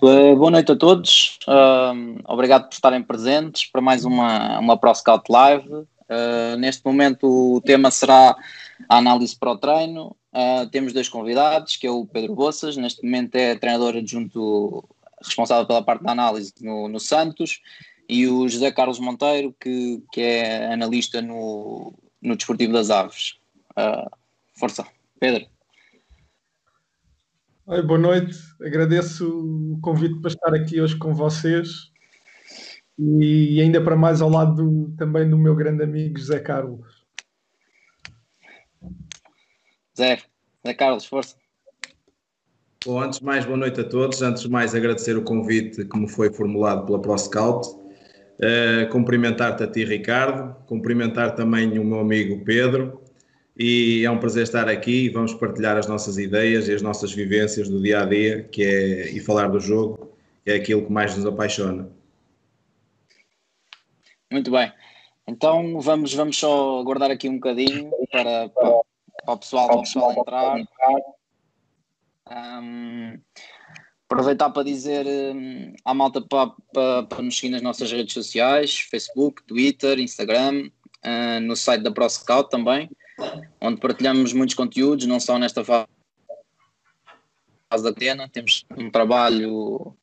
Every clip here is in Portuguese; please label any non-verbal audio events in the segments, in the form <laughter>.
Uh, boa noite a todos, uh, obrigado por estarem presentes para mais uma, uma ProScout Live. Uh, neste momento o tema será a análise para o treino. temos dois convidados, que é o Pedro Boças, neste momento é treinador adjunto responsável pela parte da análise no, no Santos, e o José Carlos Monteiro, que, que é analista no, no Desportivo das Aves. força, Pedro. Oi, boa noite, agradeço o convite para estar aqui hoje com vocês e ainda para mais ao lado do, também do meu grande amigo José Carlos. Zé, Zé Carlos, força. Bom, antes de mais, boa noite a todos. Antes de mais, agradecer o convite que me foi formulado pela ProScout. Uh, cumprimentar-te a ti, Ricardo. Cumprimentar também o meu amigo Pedro e é um prazer estar aqui e vamos partilhar as nossas ideias e as nossas vivências do dia a dia que é, e falar do jogo, que é aquilo que mais nos apaixona. Muito bem. Então vamos, vamos só aguardar aqui um bocadinho para, para, para o pessoal, para o pessoal entrar. Um, aproveitar para dizer um, à malta para, para, para, nos seguir nas nossas redes sociais, Facebook, Twitter, Instagram, uh, no site da ProScout também onde partilhamos muitos conteúdos, não só nesta fase da quarentena, temos um trabalho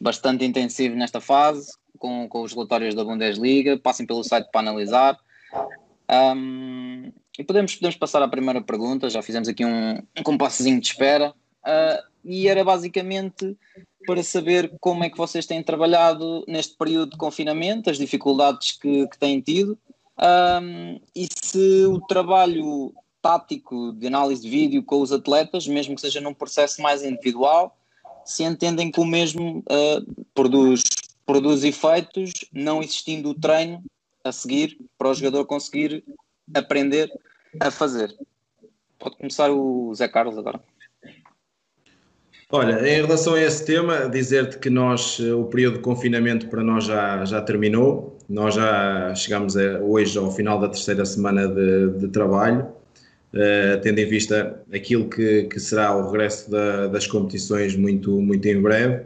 bastante intensivo nesta fase, com, com os relatórios da Bundesliga, passem pelo site para analisar. Um, e podemos, podemos passar à primeira pergunta, já fizemos aqui um, um compassozinho de espera, uh, e era basicamente para saber como é que vocês têm trabalhado neste período de confinamento, as dificuldades que, que têm tido, um, e se o trabalho tático de análise de vídeo com os atletas, mesmo que seja num processo mais individual, se entendem que o mesmo uh, produz, produz efeitos, não existindo o treino a seguir para o jogador conseguir aprender a fazer. Pode começar o Zé Carlos agora. Olha, em relação a esse tema, dizer-te que nós, o período de confinamento para nós já, já terminou, nós já chegamos a, hoje ao final da terceira semana de, de trabalho, uh, tendo em vista aquilo que, que será o regresso da, das competições muito, muito em breve.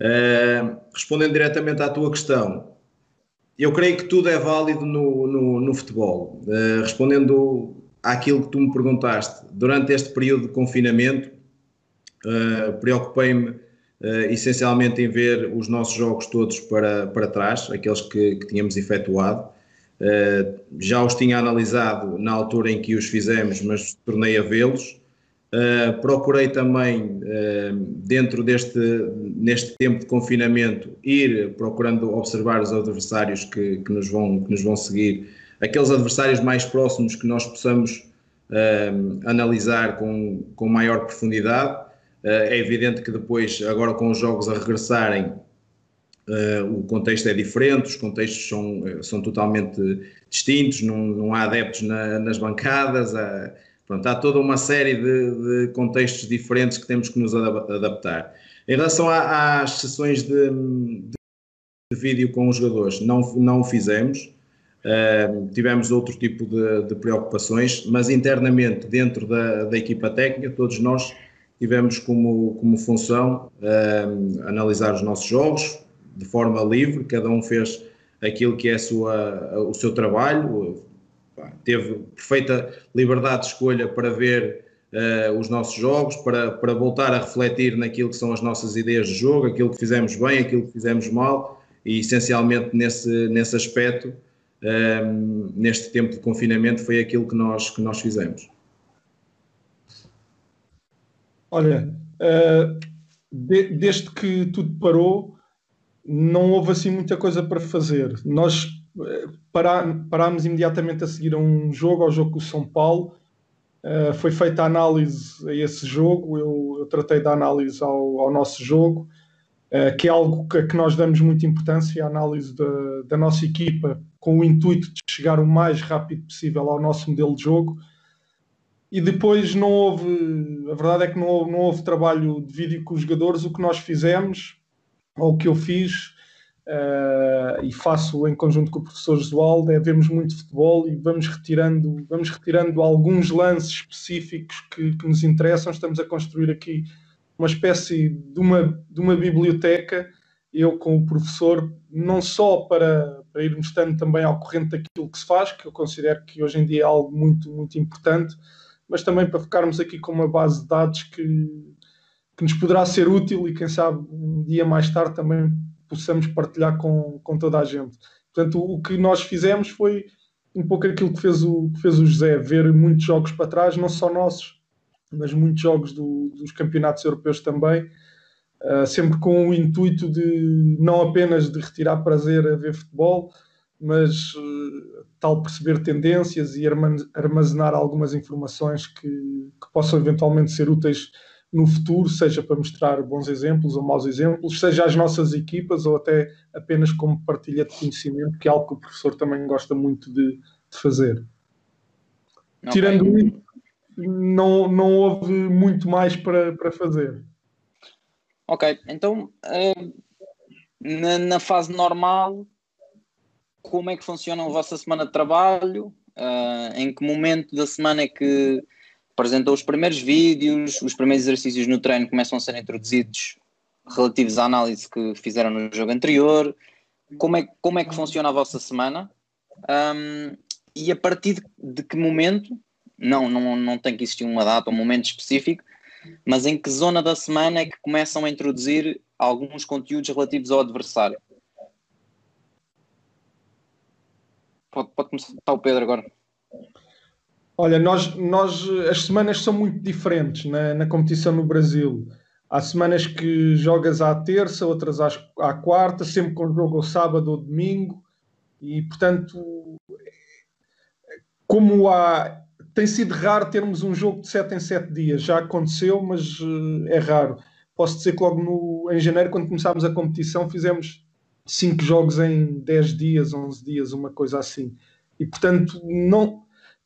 Uh, respondendo diretamente à tua questão, eu creio que tudo é válido no, no, no futebol. Uh, respondendo àquilo que tu me perguntaste, durante este período de confinamento, Uh, Preocupei-me uh, essencialmente em ver os nossos jogos todos para, para trás, aqueles que, que tínhamos efetuado. Uh, já os tinha analisado na altura em que os fizemos, mas tornei a vê-los. procurei também, dentro deste neste tempo de confinamento, ir procurando observar os adversários que, que, nos, vão, que nos vão seguir, aqueles adversários mais próximos que nós possamos analisar com, com maior profundidade é evidente que depois, agora com os jogos a regressarem, Uh, o contexto é diferente, os contextos são, eh, são totalmente distintos, não, não há adeptos na, nas bancadas, há, pronto, há toda uma série de, de, contextos diferentes que temos que nos adaptar. Em relação a, às sessões de, de, de, vídeo com os jogadores, não, não o fizemos, uh, tivemos outro tipo de, de, preocupações, mas internamente, dentro da, da equipa técnica, todos nós tivemos como, como função uh, analisar os nossos jogos de forma livre, cada um fez aquilo que é sua, o seu trabalho, teve perfeita liberdade de escolha para ver uh, os nossos jogos, para, para voltar a refletir naquilo que são as nossas ideias de jogo, aquilo que fizemos bem, aquilo que fizemos mal, e essencialmente nesse, nesse aspecto, uh, neste tempo de confinamento, foi aquilo que nós, que nós fizemos. Olha, uh, de, desde que tudo parou, não houve assim muita coisa para fazer. Nós uh, pará, parámos imediatamente a seguir a um jogo, ao jogo com o São Paulo. Uh, foi feita a análise a esse jogo, eu, eu tratei da análise ao, ao nosso jogo, uh, que é algo que, que, nós damos muita importância, a análise da, da nossa equipa, com o intuito de chegar o mais rápido possível ao nosso modelo de jogo e depois não houve, a verdade é que não houve, não houve trabalho de vídeo com os jogadores. O que nós fizemos, ou o que eu fiz, uh, e faço em conjunto com o professor Josualdo, é vermos muito futebol e vamos retirando, vamos retirando alguns lances específicos que, que nos interessam. Estamos a construir aqui uma espécie de uma, de uma biblioteca, eu com o professor, não só para, para irmos estando também ao corrente daquilo que se faz, que eu considero que hoje em dia é algo muito, muito importante, mas também para ficarmos aqui com uma base de dados que, que nos poderá ser útil e quem sabe um dia mais tarde também possamos partilhar com, com toda a gente. Portanto, o, que nós fizemos foi um pouco aquilo que fez o, que fez o José, ver muitos jogos para trás, não só nossos, mas muitos jogos do, dos campeonatos europeus também, uh, sempre com o intuito de não apenas de retirar prazer a ver futebol, mas uh, tal perceber tendências e armazenar algumas informações que, que possam eventualmente ser úteis no futuro, seja para mostrar bons exemplos ou maus exemplos, seja às nossas equipas ou até apenas como partilha de conhecimento, que é algo que o professor também gosta muito de, de fazer. Okay. Tirando isso, não, não houve muito mais para, para fazer. Ok, então uh, na, na, fase normal, como é que funciona a vossa semana de trabalho? Uh, em que momento da semana é que apresentou os primeiros vídeos, os primeiros exercícios no treino começam a ser introduzidos relativos à análise que fizeram no jogo anterior. Como é, como é que funciona a vossa semana? Um, e a partir de, que momento, não, não, não tem que existir uma data, um momento específico, mas em que zona da semana é que começam a introduzir alguns conteúdos relativos ao adversário? Pode, pode começar o Pedro agora. Olha, nós, nós as semanas são muito diferentes na, na competição no Brasil. Há semanas que jogas à terça, outras às, à quarta, sempre com jogo ao sábado ou domingo, e portanto, como há, tem sido raro termos um jogo de 7 em 7 dias, já aconteceu, mas uh, é raro. Posso dizer que logo no, em janeiro, quando começámos a competição, fizemos 5 jogos em 10 dias, 11 dias, uma coisa assim. E portanto, não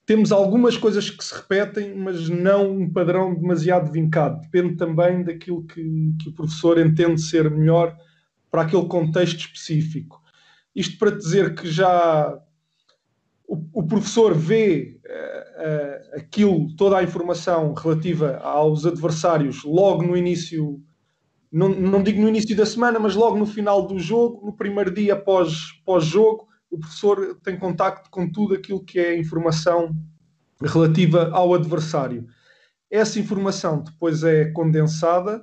temos algumas coisas que se repetem, mas não um padrão demasiado vincado. Depende também daquilo que, que o professor entende ser melhor para aquele contexto específico. Isto para dizer que já o, o professor vê uh, uh, aquilo, toda a informação relativa aos adversários logo no início, não, não digo no início da semana, mas logo no final do jogo, no primeiro dia pós-jogo, pós o professor tem contacto com tudo aquilo que é informação relativa ao adversário. Essa informação depois é condensada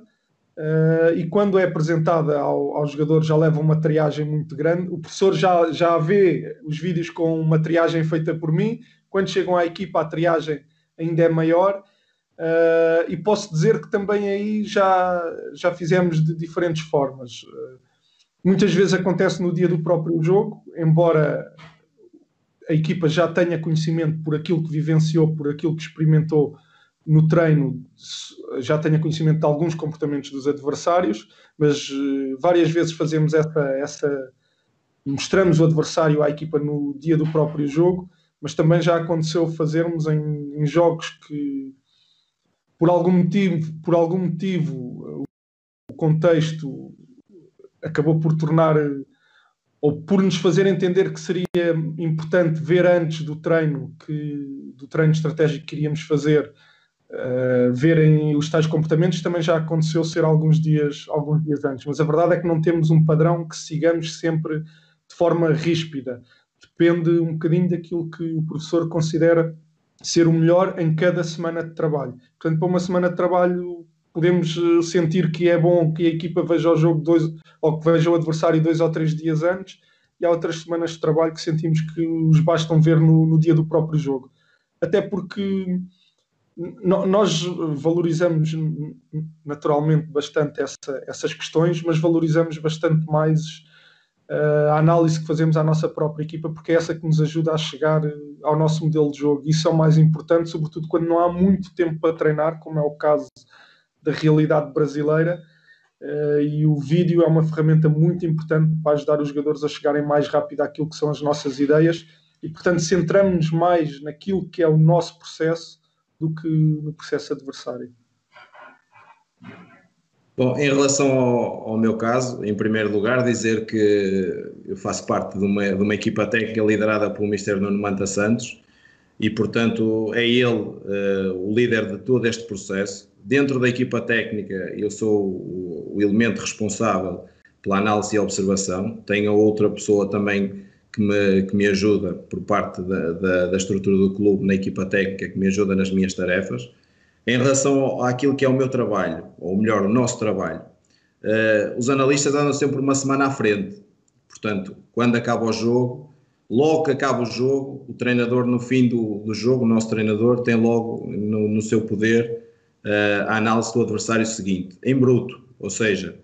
uh, e quando é apresentada ao, ao, jogador já leva uma triagem muito grande. O professor já, já vê os vídeos com uma triagem feita por mim. Quando chegam à equipa, a triagem ainda é maior. Uh, e posso dizer que também aí já, já fizemos de diferentes formas. Uh, Muitas vezes acontece no dia do próprio jogo, embora a equipa já tenha conhecimento por aquilo que vivenciou, por aquilo que experimentou no treino, já tenha conhecimento de alguns comportamentos dos adversários, mas uh, várias vezes fazemos essa, essa. mostramos o adversário à equipa no dia do próprio jogo, mas também já aconteceu fazermos em, em jogos que, por algum motivo, por algum motivo o contexto acabou por tornar ou por nos fazer entender que seria importante ver antes do treino que do treino estratégico que iríamos fazer uh, verem os tais comportamentos também já aconteceu ser alguns dias alguns dias antes. Mas a verdade é que não temos um padrão que sigamos sempre de forma ríspida. Depende um bocadinho daquilo que o professor considera ser o melhor em cada semana de trabalho portanto para uma semana de trabalho podemos eh, sentir que é bom que a equipa veja o jogo dois, ou que veja o adversário dois ou três dias antes, e há outras semanas de trabalho que sentimos que os bastam ver no, no dia do próprio jogo. Até porque nós valorizamos naturalmente bastante essa, essas questões, mas valorizamos bastante mais a análise que fazemos à nossa própria equipa, porque é essa que nos ajuda a chegar eh, ao nosso modelo de jogo. Isso é o mais importante, sobretudo quando não há muito tempo para treinar, como é o caso da realidade brasileira. Uh, e o vídeo é uma ferramenta muito importante para ajudar os jogadores a chegarem mais rápido àquilo que são as nossas ideias e, portanto, centramos-nos mais naquilo que é o nosso processo do que no processo adversário. Bom, em relação ao, ao, meu caso, em primeiro lugar, dizer que eu faço parte de uma, de uma equipa técnica liderada pelo Mr. Nuno Manta Santos e, portanto, é ele uh, o líder de todo este processo dentro da equipa técnica, eu sou o, o elemento responsável pela análise e observação. Tenho outra pessoa também que me, que me ajuda por parte da, da, da, estrutura do clube na equipa técnica, que me ajuda nas minhas tarefas. Em relação àquilo que é o meu trabalho, ou melhor, o nosso trabalho, uh, os analistas andam sempre uma semana à frente. Portanto, quando acaba o jogo, logo que acaba o jogo, o treinador, no fim do, do jogo, o nosso treinador, tem logo no, no seu poder uh, a análise do adversário seguinte, em bruto, ou seja,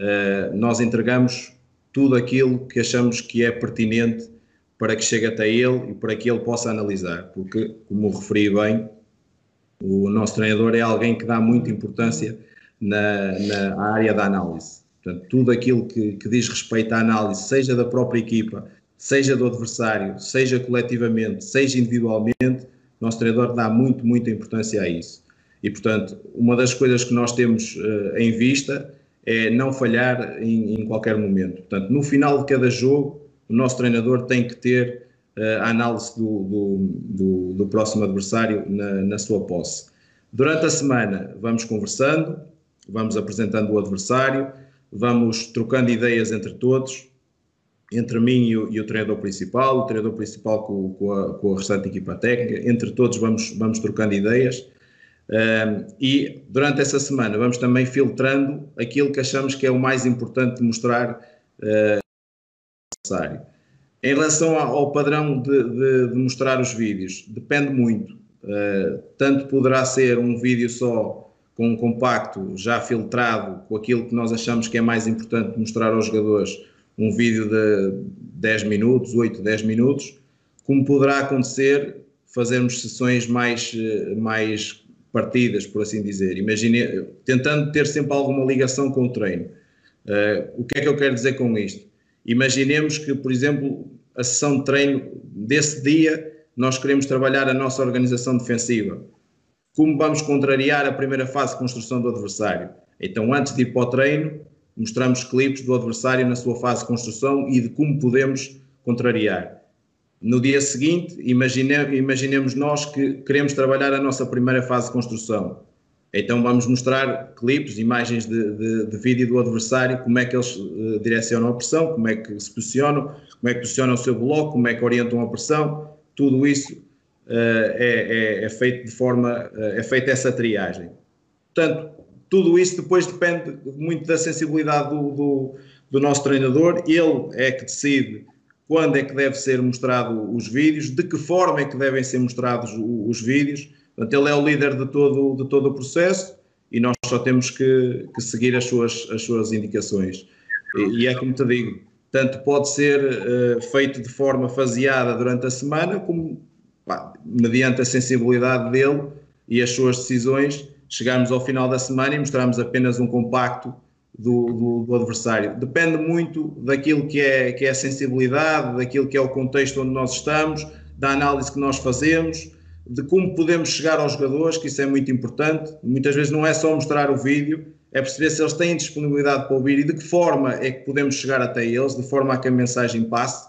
uh, nós entregamos tudo aquilo que achamos que é pertinente para que chegue até ele e para que ele possa analisar, porque, como referi bem, o nosso treinador é alguém que dá muita importância na, na área da análise. Portanto, tudo aquilo que, que diz respeito à análise, seja da própria equipa, seja do adversário, seja coletivamente, seja individualmente, o nosso treinador dá muito, muita importância a isso. E, portanto, uma das coisas que nós temos uh, em vista é não falhar em, em, qualquer momento. Portanto, no final de cada jogo, o nosso treinador tem que ter a análise do, do, do, do próximo adversário na, na, sua posse. Durante a semana, vamos conversando, vamos apresentando o adversário, vamos trocando ideias entre todos, entre mim e o, e o treinador principal, o treinador principal com, com, a, com, a, restante equipa técnica, entre todos vamos, vamos trocando ideias e durante essa semana vamos também filtrando aquilo que achamos que é o mais importante mostrar uh, necessário. Em relação ao padrão de, de, de, mostrar os vídeos, depende muito. Uh, tanto poderá ser um vídeo só com um compacto já filtrado com aquilo que nós achamos que é mais importante mostrar aos jogadores, um vídeo de 10 minutos, 8, 10 minutos, como poderá acontecer fazermos sessões mais, eh, mais partidas, por assim dizer. Imagine, tentando ter sempre alguma ligação com o treino. Uh, o que é que eu quero dizer com isto? Imaginemos que, por exemplo, a sessão de treino desse dia nós queremos trabalhar a nossa organização defensiva. Como vamos contrariar a primeira fase de construção do adversário? Então, antes de ir para o treino, mostramos clipes do adversário na sua fase de construção e de como podemos contrariar. No dia seguinte, imagine, imaginemos nós que queremos trabalhar a nossa primeira fase de construção. Então vamos mostrar clipes, imagens de, de, de vídeo do adversário, como é que eles uh, direcionam a pressão, como é que se posicionam, como é que posicionam o seu bloco, como é que orientam a pressão, tudo isso uh, é, é, é, feito de forma, uh, é feita essa triagem. Portanto, tudo isso depois depende muito da sensibilidade do, do, do nosso treinador, ele é que decide quando é que deve ser mostrado os vídeos, de que forma é que devem ser mostrados os vídeos. Portanto, ele é o líder de todo, de todo o processo e nós só temos que, que seguir as suas, as suas indicações. E, e é como te digo, tanto pode ser uh, feito de forma faseada durante a semana, como pá, mediante a sensibilidade dele e as suas decisões, chegarmos ao final da semana e mostrarmos apenas um compacto do, do, do, adversário. Depende muito daquilo que é, que é a sensibilidade, daquilo que é o contexto onde nós estamos, da análise que nós fazemos, de como podemos chegar aos jogadores, que isso é muito importante. Muitas vezes não é só mostrar o vídeo, é perceber se eles têm disponibilidade para ouvir e de que forma é que podemos chegar até eles, de forma a que a mensagem passe.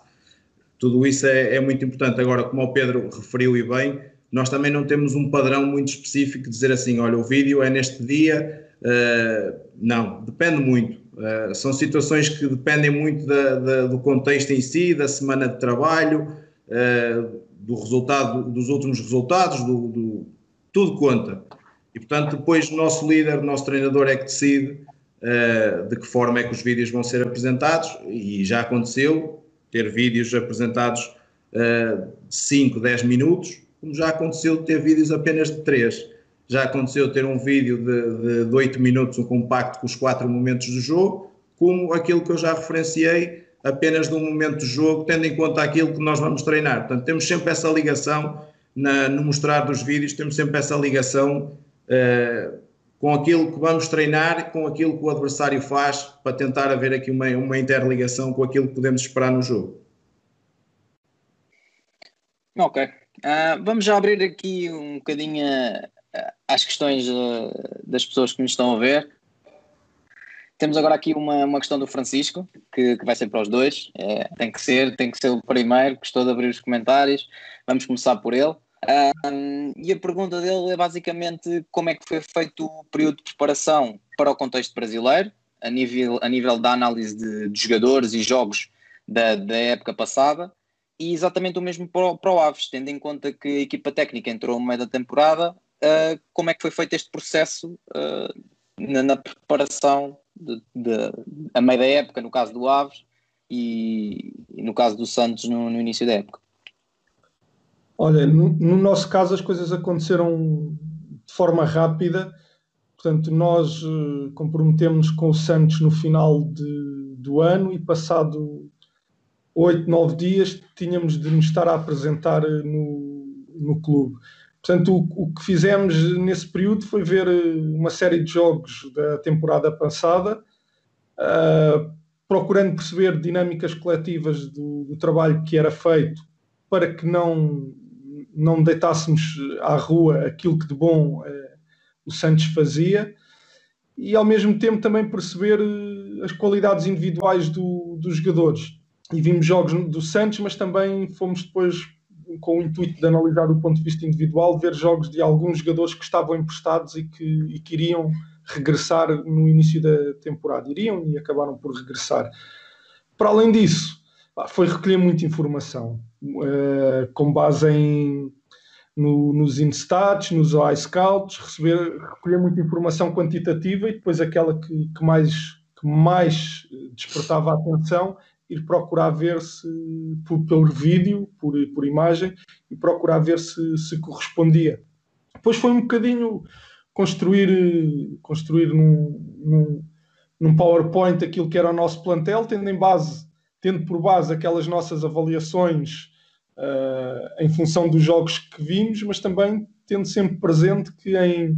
Tudo isso é, é muito importante. Agora, como o Pedro referiu e bem, nós também não temos um padrão muito específico de dizer assim: olha, o vídeo é neste dia Uh, não, depende muito. Uh, são situações que dependem muito da, da, do contexto em si, da semana de trabalho, uh, do resultado, dos últimos resultados, do, do, tudo conta. E portanto, depois nosso líder, nosso treinador é que decide de que forma é que os vídeos vão ser apresentados, e já aconteceu ter vídeos apresentados de 5, 10 minutos, como já aconteceu ter vídeos apenas de 3 já aconteceu ter um vídeo de, de, de 8 minutos, um compacto com os quatro momentos do jogo, como aquilo que eu já referenciei, apenas de um momento do jogo, tendo em conta aquilo que nós vamos treinar. Portanto, temos sempre essa ligação na, no mostrar dos vídeos, temos sempre essa ligação uh, com aquilo que vamos treinar, com aquilo que o adversário faz, para tentar haver aqui uma, uma interligação com aquilo que podemos esperar no jogo. Ok. Uh, vamos já abrir aqui um bocadinho às questões uh, das pessoas que nos estão a ver. Temos agora aqui uma, uma questão do Francisco, que, que vai ser para os dois. É, tem que ser, tem que ser o primeiro, gostou de abrir os comentários. Vamos começar por ele. Um, e a pergunta dele é basicamente como é que foi feito o período de preparação para o contexto brasileiro, a nível, a nível da análise de, de jogadores e jogos da, da época passada, e exatamente o mesmo para, para o Aves, tendo em conta que a equipa técnica entrou no meio da temporada, uh, como é que foi feito este processo uh, na, na, preparação de, de, a meio da época, no caso do Aves, e, e no caso do Santos no, no início da época? Olha, no, no, nosso caso as coisas aconteceram de forma rápida, portanto nós uh, comprometemos com o Santos no final de, do ano e passado oito, nove dias tínhamos de nos estar a apresentar eh, no, no clube. Portanto, o, o, que fizemos nesse período foi ver eh, uma série de jogos da temporada passada, uh, procurando perceber dinâmicas coletivas do, do, trabalho que era feito para que não, não deitássemos à rua aquilo que de bom uh, o Santos fazia e ao mesmo tempo também perceber as qualidades individuais do, dos jogadores. E vimos jogos do Santos, mas também fomos depois com o intuito de analisar do ponto de vista individual, ver jogos de alguns jogadores que estavam emprestados e que, e que iriam regressar no início da temporada. Iriam e acabaram por regressar. Para além disso, foi recolher muita informação, uh, com base em, no, nos instats, nos iScouts, receber, recolher muita informação quantitativa e depois aquela que, que mais, que mais despertava a atenção ir procurar ver se por, vídeo, por, por imagem, e procurar ver se, se correspondia. Depois foi um bocadinho construir, construir num, num, num PowerPoint aquilo que era o nosso plantel, tendo em base, tendo por base aquelas nossas avaliações uh, em função dos jogos que vimos, mas também tendo sempre presente que em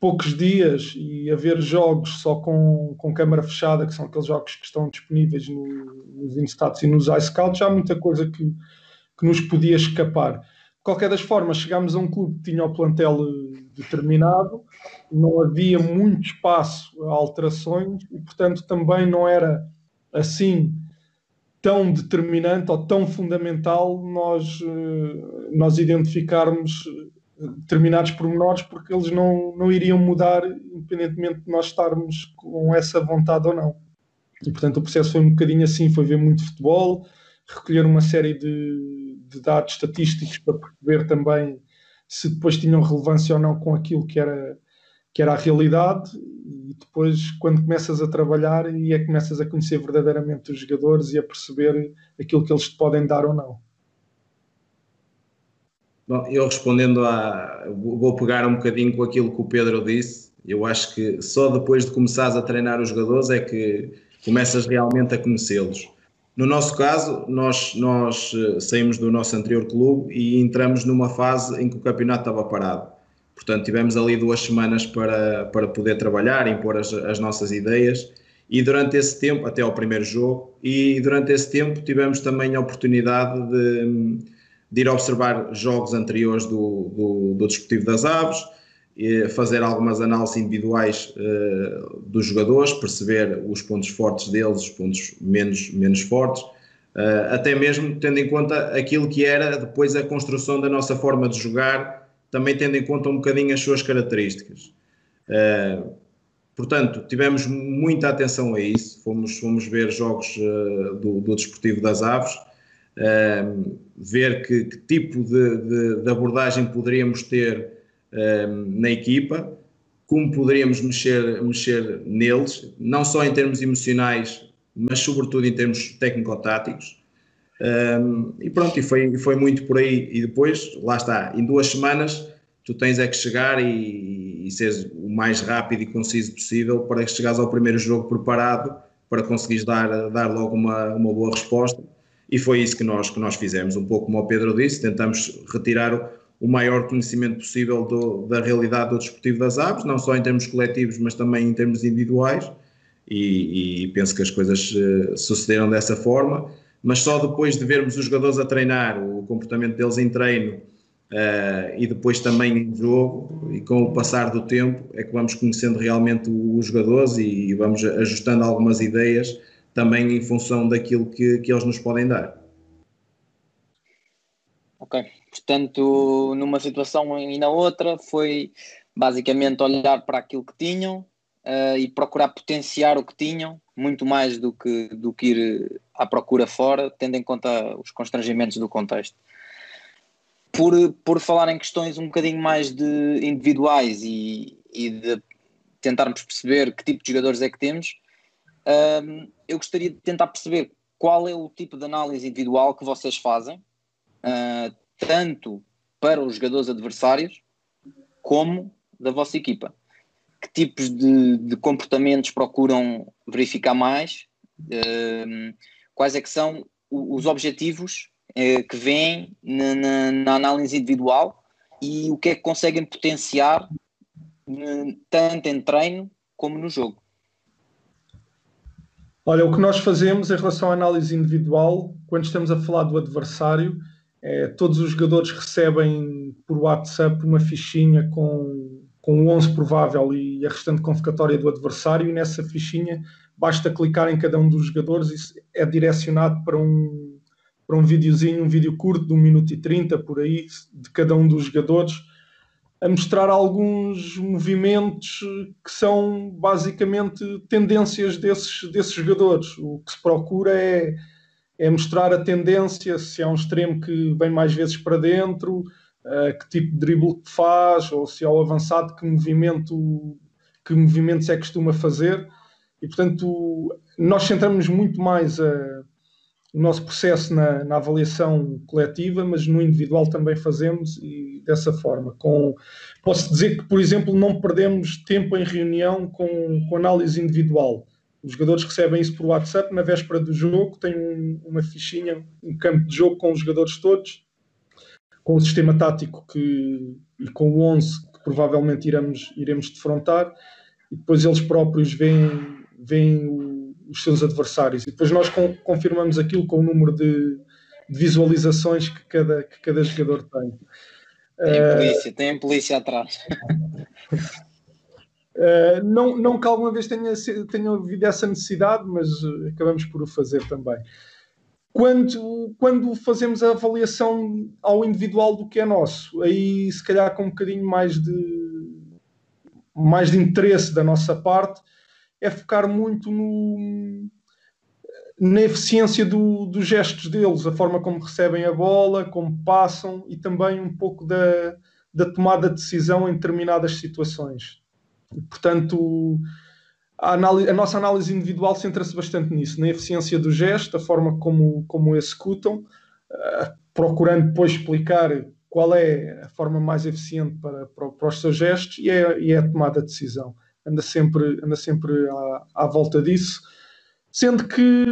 poucos dias e a ver jogos só com, com câmara fechada, que são aqueles jogos que estão disponíveis no, nos Instats e nos iScouts, há muita coisa que, que nos podia escapar. De qualquer das formas, chegámos a um clube que tinha o plantel eh, determinado, não havia muito espaço a alterações e, portanto, também não era assim tão determinante ou tão fundamental nós, eh, nós identificarmos determinados pormenores porque eles não, não iriam mudar independentemente de nós estarmos com essa vontade ou não. E portanto o processo foi um bocadinho assim, foi ver muito futebol, recolher uma série de, de dados estatísticos para perceber também se depois tinham relevância ou não com aquilo que era, que era a realidade e depois quando começas a trabalhar e é que começas a conhecer verdadeiramente os jogadores e a perceber aquilo que eles te podem dar ou não. Bom, eu respondendo a. Vou pegar um bocadinho com aquilo que o Pedro disse. Eu acho que só depois de começares a treinar os jogadores é que começas realmente a conhecê-los. No nosso caso, nós, nós eh, saímos do nosso anterior clube e entramos numa fase em que o campeonato estava parado. Portanto, tivemos ali duas semanas para, para poder trabalhar, impor as, as nossas ideias e durante esse tempo, até ao primeiro jogo, e durante esse tempo tivemos também a oportunidade de de ir observar jogos anteriores do, do, do Desportivo das Aves, fazer algumas análises individuais uh, dos jogadores, perceber os pontos fortes deles, os pontos menos, menos fortes, uh, até mesmo tendo em conta aquilo que era depois a construção da nossa forma de jogar, também tendo em conta um bocadinho as suas características. Uh, portanto, tivemos muita atenção a isso, fomos, fomos ver jogos do, do Desportivo das Aves, um, ver que, que tipo de, de, de, abordagem poderíamos ter um, na equipa, como poderíamos mexer, mexer neles, não só em termos emocionais, mas sobretudo em termos técnico-táticos. Um, e pronto, e foi, foi muito por aí. E depois, lá está, em duas semanas, tu tens é que chegar e, e seres o mais rápido e conciso possível para que chegares ao primeiro jogo preparado para conseguires dar, dar logo uma, uma boa resposta e foi isso que nós, que nós fizemos, um pouco como o Pedro disse, tentamos retirar o maior conhecimento possível do, da realidade do desportivo das aves, não só em termos coletivos, mas também em termos individuais, e, e penso que as coisas uh, sucederam dessa forma, mas só depois de vermos os jogadores a treinar, o comportamento deles em treino, uh, e depois também em jogo, e com o passar do tempo, é que vamos conhecendo realmente os jogadores e, e vamos ajustando algumas ideias também em função daquilo que, que eles nos podem dar. Ok, portanto, numa situação e na outra foi basicamente olhar para aquilo que tinham uh, e procurar potenciar o que tinham, muito mais do que, do que ir à procura fora, tendo em conta os constrangimentos do contexto. Por, por falar em questões um bocadinho mais de individuais e, e de tentarmos perceber que tipo de jogadores é que temos, uh, eu gostaria de tentar perceber qual é o tipo de análise individual que vocês fazem, uh, tanto para os jogadores adversários como da vossa equipa que tipos de, de comportamentos procuram verificar mais, uh, quais é que são os objetivos uh, que vêm na, na, na, análise individual e o que é que conseguem potenciar tanto em treino como no jogo. Olha, o que nós fazemos em relação à análise individual, quando estamos a falar do adversário, é, todos os jogadores recebem por WhatsApp uma fichinha com com o 11 provável e a restante convocatória do adversário, e nessa fichinha basta clicar em cada um dos jogadores e é direcionado para um, para um videozinho, um vídeo curto de 1 minuto e 30 por aí, de cada um dos jogadores, a mostrar alguns movimentos que são basicamente tendências desses, desses jogadores. O que se procura é, é mostrar a tendência, se há um extremo que vem mais vezes para dentro, uh, que tipo de drible que faz, ou se ao avançado que movimento que movimentos é que costuma fazer. E portanto, nós centramos muito mais a, o nosso processo na, na, avaliação coletiva, mas no individual também fazemos e dessa forma. Com, posso dizer que, por exemplo, não perdemos tempo em reunião com, com análise individual. Os jogadores recebem isso por WhatsApp na véspera do jogo, tem um, uma fichinha, um campo de jogo com os jogadores todos com o sistema tático que, e com o 11 que provavelmente iremos, iremos defrontar, e depois eles próprios veem, veem o, os seus adversários. E depois nós com, confirmamos aquilo com o número de, de, visualizações que cada, que cada jogador tem. Tem uh, polícia, tem polícia atrás. Uh, <laughs> não, não que alguma vez tenha, tenha havido essa necessidade, mas acabamos por o fazer também quando, quando fazemos a avaliação ao individual do que é nosso, aí se calhar com um bocadinho mais de, mais de interesse da nossa parte, é focar muito no, na eficiência do, dos gestos deles, a forma como recebem a bola, como passam e também um pouco da, da tomada de decisão em determinadas situações. portanto, a, a nossa análise individual centra-se bastante nisso, na eficiência do gesto, a forma como, como o executam, uh, procurando depois explicar qual é a forma mais eficiente para, para, para os seus gestos e é, e é, a tomada de decisão. Anda sempre, anda sempre à, à volta disso, sendo que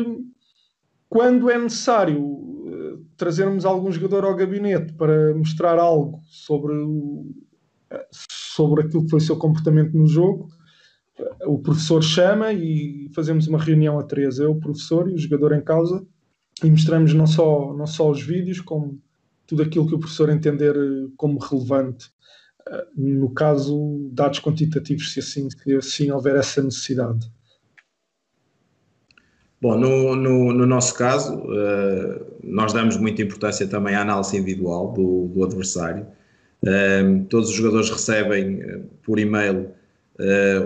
quando é necessário uh, trazermos algum jogador ao gabinete para mostrar algo sobre, sobre aquilo que foi o seu comportamento no jogo, o professor chama e fazemos uma reunião a três, eu, o professor e o jogador em causa, e mostramos não só, não só os vídeos, como tudo aquilo que o professor entender eh, como relevante. Eh, no caso, dados quantitativos, se assim, se assim houver essa necessidade. Bom, no, no, no nosso caso, uh, nós damos muita importância também à análise individual do, do adversário. Uh, todos os jogadores recebem uh, por e-mail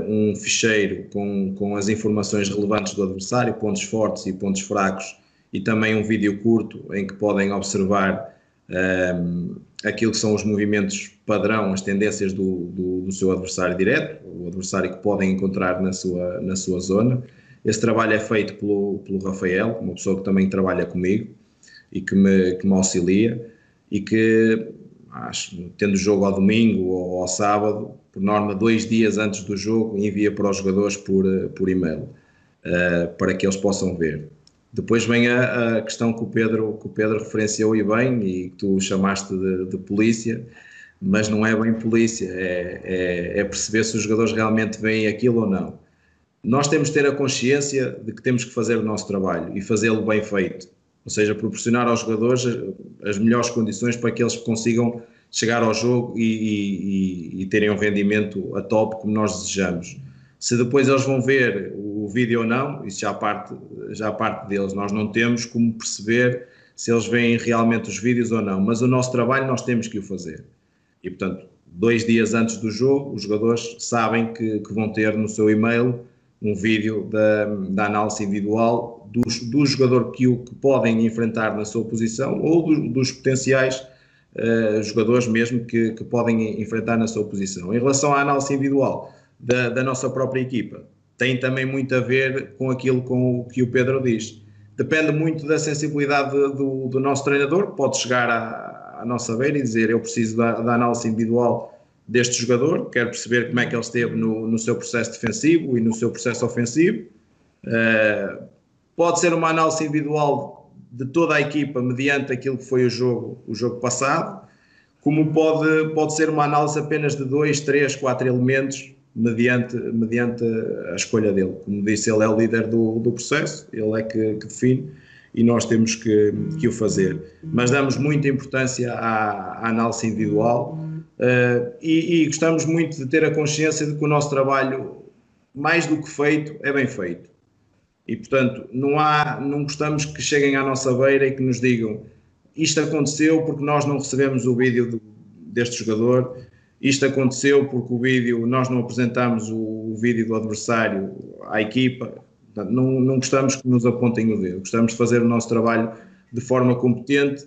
um ficheiro com, com as informações relevantes do adversário, pontos fortes e pontos fracos, e também um vídeo curto em que podem observar um, aquilo que são os movimentos padrão, as tendências do, do, do, seu adversário direto, o adversário que podem encontrar na sua, na sua zona. Esse trabalho é feito pelo, pelo Rafael, uma pessoa que também trabalha comigo e que me, que me auxilia e que, acho, tendo o jogo ao domingo ou ao sábado, por norma, dois dias antes do jogo, envia para os jogadores por, eh, por e-mail, uh, para que eles possam ver. Depois vem a, a, questão que o, Pedro, que o Pedro referenciou e bem, e que tu chamaste de, de polícia, mas não é bem polícia, é, é, é, perceber se os jogadores realmente veem aquilo ou não. Nós temos de ter a consciência de que temos que fazer o nosso trabalho e fazê-lo bem feito, ou seja, proporcionar aos jogadores as melhores condições para que eles consigam chegar ao jogo e, e, e, terem um rendimento a top como nós desejamos. Se depois eles vão ver o vídeo ou não, isso já parte, já parte deles. Nós não temos como perceber se eles veem realmente os vídeos ou não, mas o nosso trabalho nós temos que o fazer. E portanto, dois dias antes do jogo, os jogadores sabem que, que vão ter no seu e-mail um vídeo da, da análise individual do, do jogador que, o, que podem enfrentar na sua posição ou do, dos potenciais uh, jogadores mesmo que, que, podem enfrentar na sua posição. Em relação à análise individual da, da nossa própria equipa, tem também muito a ver com aquilo com o que o Pedro diz. Depende muito da sensibilidade do, do nosso treinador, pode chegar à, à, nossa beira e dizer eu preciso da, da análise individual deste jogador, quero perceber como é que ele esteve no, no seu processo defensivo e no seu processo ofensivo. Uh, pode ser uma análise individual de toda a equipa mediante aquilo que foi o jogo, o jogo passado, como pode, pode ser uma análise apenas de dois, três, quatro elementos mediante, mediante a escolha dele. Como disse, ele é o líder do, do processo, ele é que, que define e nós temos que, que, o fazer. Mas damos muita importância à, à análise individual uh, e, e, gostamos muito de ter a consciência de que o nosso trabalho, mais do que feito, é bem feito. E, portanto, não, há, não gostamos que cheguem à nossa beira e que nos digam isto aconteceu porque nós não recebemos o vídeo do, deste jogador, isto aconteceu porque o vídeo, nós não apresentamos o, o vídeo do adversário à equipa. Não, não gostamos que nos apontem o dedo, gostamos de fazer o nosso trabalho de forma competente,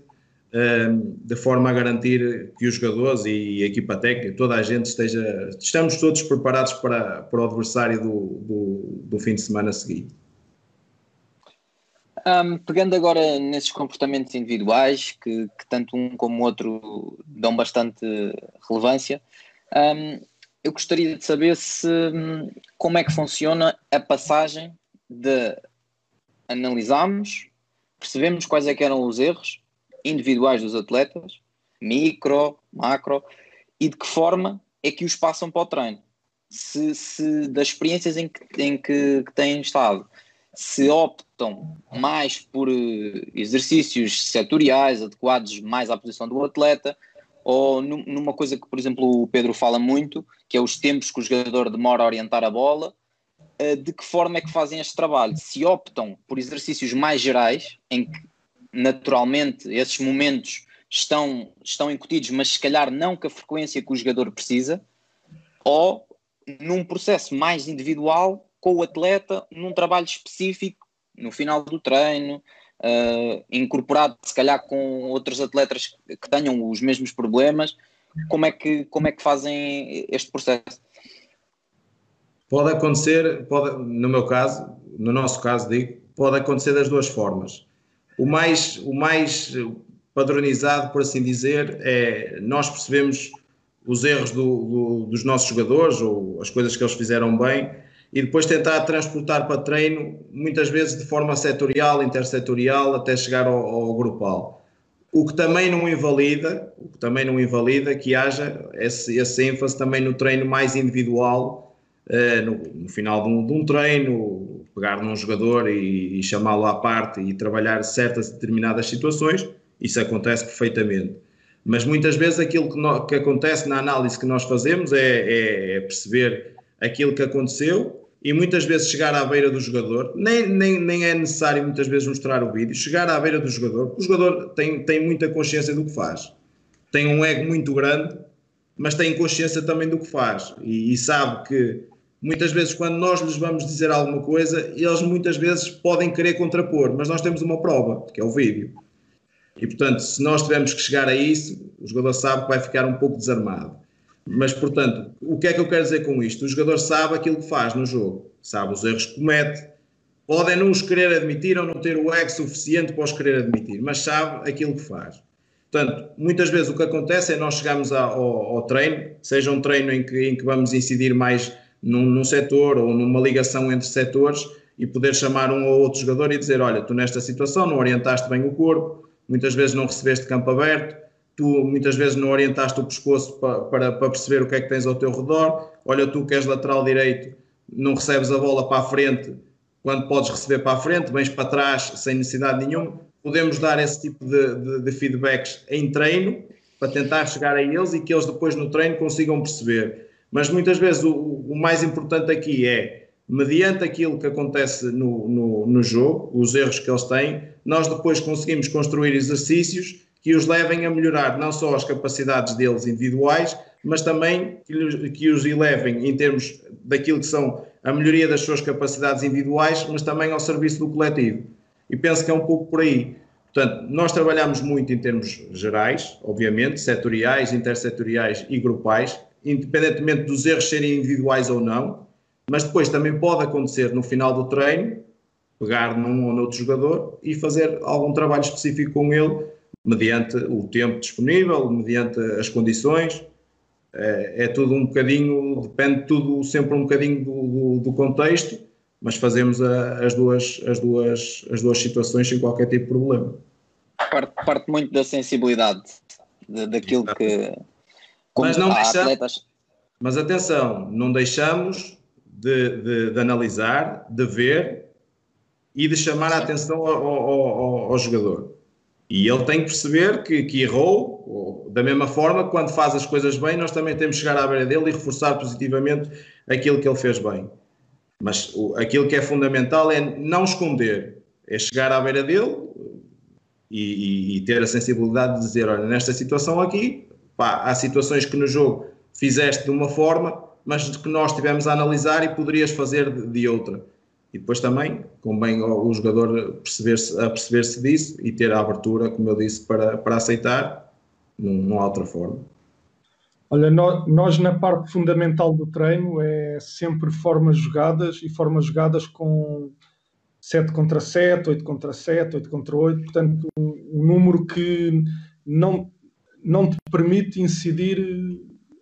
ehm, de forma a garantir que os jogadores e a equipa técnica, toda a gente esteja, estamos todos preparados para, para o adversário do, do, do fim de semana seguinte. Um, pegando agora nesses comportamentos individuais, que, que, tanto um como o outro dão bastante relevância, um, eu gostaria de saber se como é que funciona a passagem de analisarmos, percebemos quais é que eram os erros individuais dos atletas, micro, macro, e de que forma é que os passam para o treino. Se, se das experiências em que, em que, que têm estado, se optam mais por eh, exercícios setoriais adequados mais à posição do atleta, ou numa coisa que, por exemplo, o Pedro fala muito, que é os tempos que o jogador demora a orientar a bola, eh, de que forma é que fazem este trabalho? Se optam por exercícios mais gerais, em que naturalmente esses momentos estão, estão incutidos, mas se calhar não com a frequência que o jogador precisa, ou num processo mais individual com o atleta num trabalho específico no final do treino, uh, incorporado se calhar com outros atletas que tenham os mesmos problemas. Como é que, como é que fazem este processo? Pode acontecer, pode, no meu caso, no nosso caso, digo, pode acontecer das duas formas. O mais, o mais padronizado, por assim dizer, é nós percebemos os erros do, do, dos nossos jogadores ou as coisas que eles fizeram bem e depois tentar transportar para treino, muitas vezes de forma setorial, intersetorial, até chegar ao, ao grupal. O que também não invalida, o que também não invalida que haja esse, esse ênfase também no treino mais individual, uh, no, no, final de um, de um, treino, pegar num jogador e, e chamá-lo à parte e trabalhar certas determinadas situações, isso acontece perfeitamente. Mas muitas vezes aquilo que, no, que acontece na análise que nós fazemos é, é, é perceber aquilo que aconteceu e muitas vezes chegar à beira do jogador, nem, nem, nem é necessário muitas vezes mostrar o vídeo, chegar à beira do jogador, o jogador tem, tem muita consciência do que faz, tem um ego muito grande, mas tem consciência também do que faz e, e sabe que muitas vezes quando nós lhes vamos dizer alguma coisa, eles muitas vezes podem querer contrapor, mas nós temos uma prova, que é o vídeo. E portanto, se nós tivermos que chegar a isso, o jogador sabe que vai ficar um pouco desarmado. Mas, portanto, o que é que eu quero dizer com isto? O jogador sabe aquilo que faz no jogo, sabe os erros que comete, podem não os querer admitir ou não ter o ego suficiente para os querer admitir, mas sabe aquilo que faz. Portanto, muitas vezes o que acontece é nós chegamos ao, ao, treino, seja um treino em que, em que vamos incidir mais num, num setor ou numa ligação entre setores e poder chamar um ou outro jogador e dizer: Olha, tu nesta situação não orientaste bem o corpo, muitas vezes não recebeste campo aberto, tu muitas vezes não orientaste o pescoço para, para, para, perceber o que é que tens ao teu redor. Olha, tu que és lateral direito, não recebes a bola para a frente quando podes receber para a frente, vens para trás sem necessidade nenhuma. Podemos dar esse tipo de, de, de feedbacks em treino para tentar chegar a eles e que eles depois no treino consigam perceber. Mas muitas vezes o, o mais importante aqui é mediante aquilo que acontece no, no, no jogo, os erros que eles têm, nós depois conseguimos construir exercícios que os levem a melhorar não só as capacidades deles individuais, mas também que os elevem em termos daquilo que são a melhoria das suas capacidades individuais, mas também ao serviço do coletivo. E penso que é um pouco por aí. Portanto, nós trabalhamos muito em termos gerais, obviamente, setoriais, intersetoriais e grupais, independentemente dos erros serem individuais ou não, mas depois também pode acontecer no final do treino, pegar num ou noutro jogador e fazer algum trabalho específico com ele, mediante o tempo disponível, mediante as condições. É, é tudo um bocadinho, depende tudo sempre um bocadinho do, do, do contexto, mas fazemos a, as, duas, as, duas, as duas situações sem qualquer tipo de problema. Parte, parte muito da sensibilidade de, daquilo que. Mas não deixamos. Atletas... Mas atenção, não deixamos de, de, de, analisar, de ver e de chamar Sim. a atenção ao, ao, ao, ao, jogador. E ele tem que perceber que, que errou, da mesma forma, quando faz as coisas bem, nós também temos que chegar à beira dele e reforçar positivamente aquilo que ele fez bem. Mas o, aquilo que é fundamental é não esconder, é chegar à beira dele e, e, e ter a sensibilidade de dizer: olha, nesta situação aqui, pá, há situações que no jogo fizeste de uma forma, mas que nós tivemos a analisar e poderias fazer de, de outra. E depois também convém o jogador perceber-se, a perceber-se disso e ter a abertura, como eu disse, para, para aceitar, não, há outra forma. Olha, nós na parte fundamental do treino é sempre formas jogadas e formas jogadas com 7 contra 7, 8 contra 7, 8 contra 8, portanto, um número que não, não te permite incidir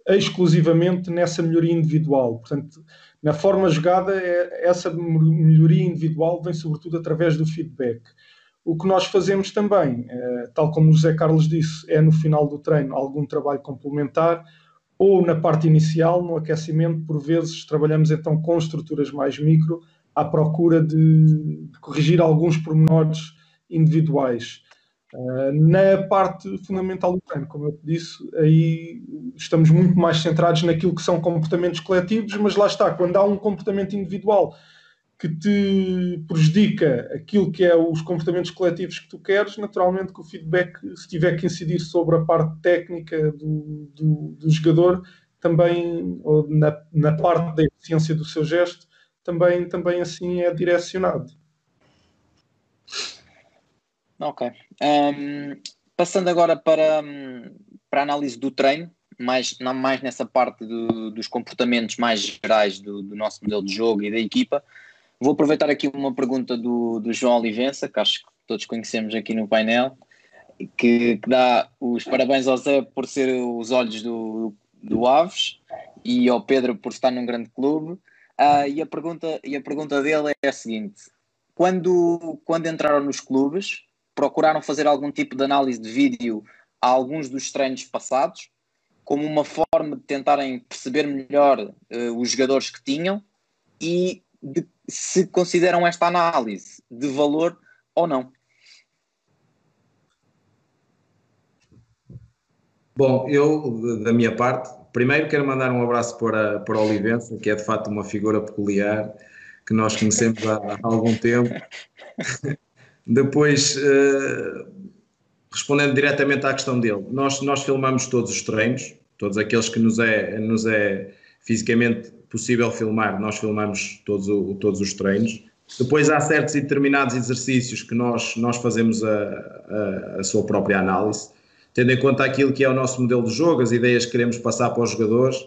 exclusivamente nessa melhoria individual. Portanto, na forma jogada, é, essa melhoria individual vem sobretudo através do feedback. O que nós fazemos também, é, tal como o José Carlos disse, é no final do treino algum trabalho complementar, ou na parte inicial, no aquecimento, por vezes trabalhamos então com estruturas mais micro, à procura de corrigir alguns pormenores individuais. Uh, na parte fundamental do treino, como eu disse, aí estamos muito mais centrados naquilo que são comportamentos coletivos, mas lá está, quando há um comportamento individual que te prejudica aquilo que é os comportamentos coletivos que tu queres, naturalmente que o feedback, se tiver que incidir sobre a parte técnica do, do, do jogador, também, ou na, na parte da eficiência do seu gesto, também, também assim é direcionado. Ok. Um, passando agora para, para a análise do treino, mais, não mais nessa parte do, dos comportamentos mais gerais do, do, nosso modelo de jogo e da equipa, vou aproveitar aqui uma pergunta do, do João Olivença, que acho que todos conhecemos aqui no painel, que, que dá os parabéns ao Zé por ser os olhos do, do Aves e ao Pedro por estar num grande clube. Uh, e, a pergunta, e a pergunta dele é a seguinte: quando, quando entraram nos clubes, procuraram fazer algum tipo de análise de vídeo a alguns dos treinos passados, como uma forma de tentarem perceber melhor uh, os jogadores que tinham e de, se consideram esta análise de valor ou não. Bom, eu, da minha parte, primeiro quero mandar um abraço para, para o Olivença, que é de facto uma figura peculiar, que nós conhecemos há, há algum tempo. <laughs> Depois, uh, respondendo diretamente à questão dele, nós, nós filmamos todos os treinos, todos aqueles que nos é, nos é fisicamente possível filmar, nós filmamos todos, o, todos os treinos. Depois há certos e determinados exercícios que nós, nós fazemos a, a, a, sua própria análise, tendo em conta aquilo que é o nosso modelo de jogo, as ideias que queremos passar para os jogadores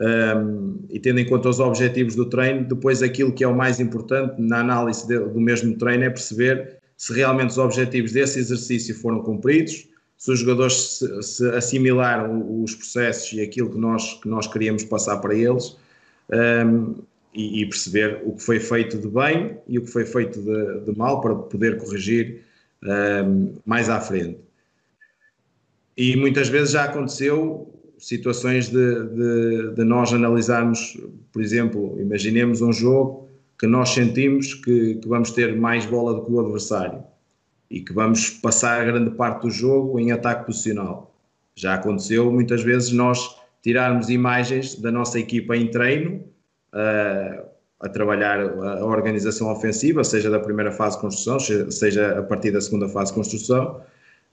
um, e tendo em conta os objetivos do treino, depois aquilo que é o mais importante na análise de, do mesmo treino é perceber se realmente os objetivos desse exercício foram cumpridos, se os jogadores se, se assimilaram os processos e aquilo que nós, que nós queríamos passar para eles um, e, e, perceber o que foi feito de bem e o que foi feito de, de mal para poder corrigir um, mais à frente. E muitas vezes já aconteceu situações de, de, de nós analisarmos, por exemplo, imaginemos um jogo que nós sentimos que, que, vamos ter mais bola do que o adversário e que vamos passar a grande parte do jogo em ataque posicional. Já aconteceu muitas vezes nós tirarmos imagens da nossa equipa em treino, uh, a trabalhar a organização ofensiva, seja da primeira fase de construção, seja a partir da segunda fase de construção.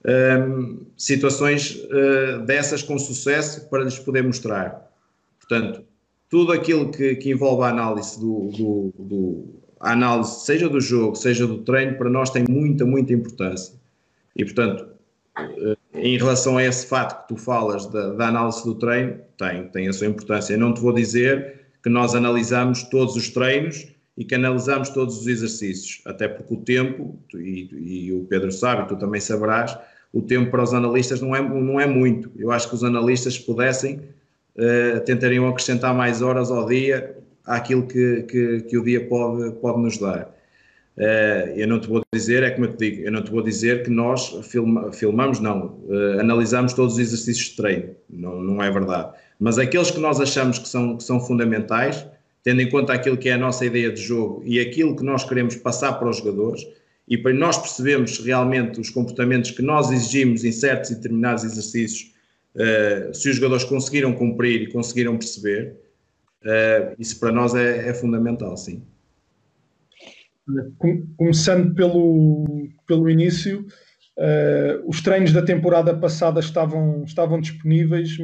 Um, situações uh, dessas com sucesso para lhes poder mostrar. Portanto, tudo aquilo que, que envolve a análise do, do, do, análise, seja do jogo, seja do treino, para nós tem muita, muita importância. E, portanto, uh, em relação a esse fato que tu falas da, da análise do treino, tem, tem a sua importância. Eu não te vou dizer que nós analisamos todos os treinos e que analisamos todos os exercícios, até porque o tempo, e, e, o Pedro sabe, tu também saberás, o tempo para os analistas não é, não é muito. Eu acho que os analistas, se pudessem, uh, tentariam acrescentar mais horas ao dia àquilo que, que, que o dia pode, pode nos dar. Uh, eu não te vou dizer, é como eu te digo, eu não te vou dizer que nós filma, filmamos, não, uh, analisamos todos os exercícios de treino, não, não é verdade. Mas aqueles que nós achamos que são, que são fundamentais, tendo em conta aquilo que é a nossa ideia de jogo e aquilo que nós queremos passar para os jogadores, e para nós percebermos realmente os comportamentos que nós exigimos em certos e determinados exercícios, uh, se os jogadores conseguiram cumprir e conseguiram perceber, uh, isso para nós é, é fundamental, sim. Começando pelo, pelo início, uh, os treinos da temporada passada estavam, estavam disponíveis,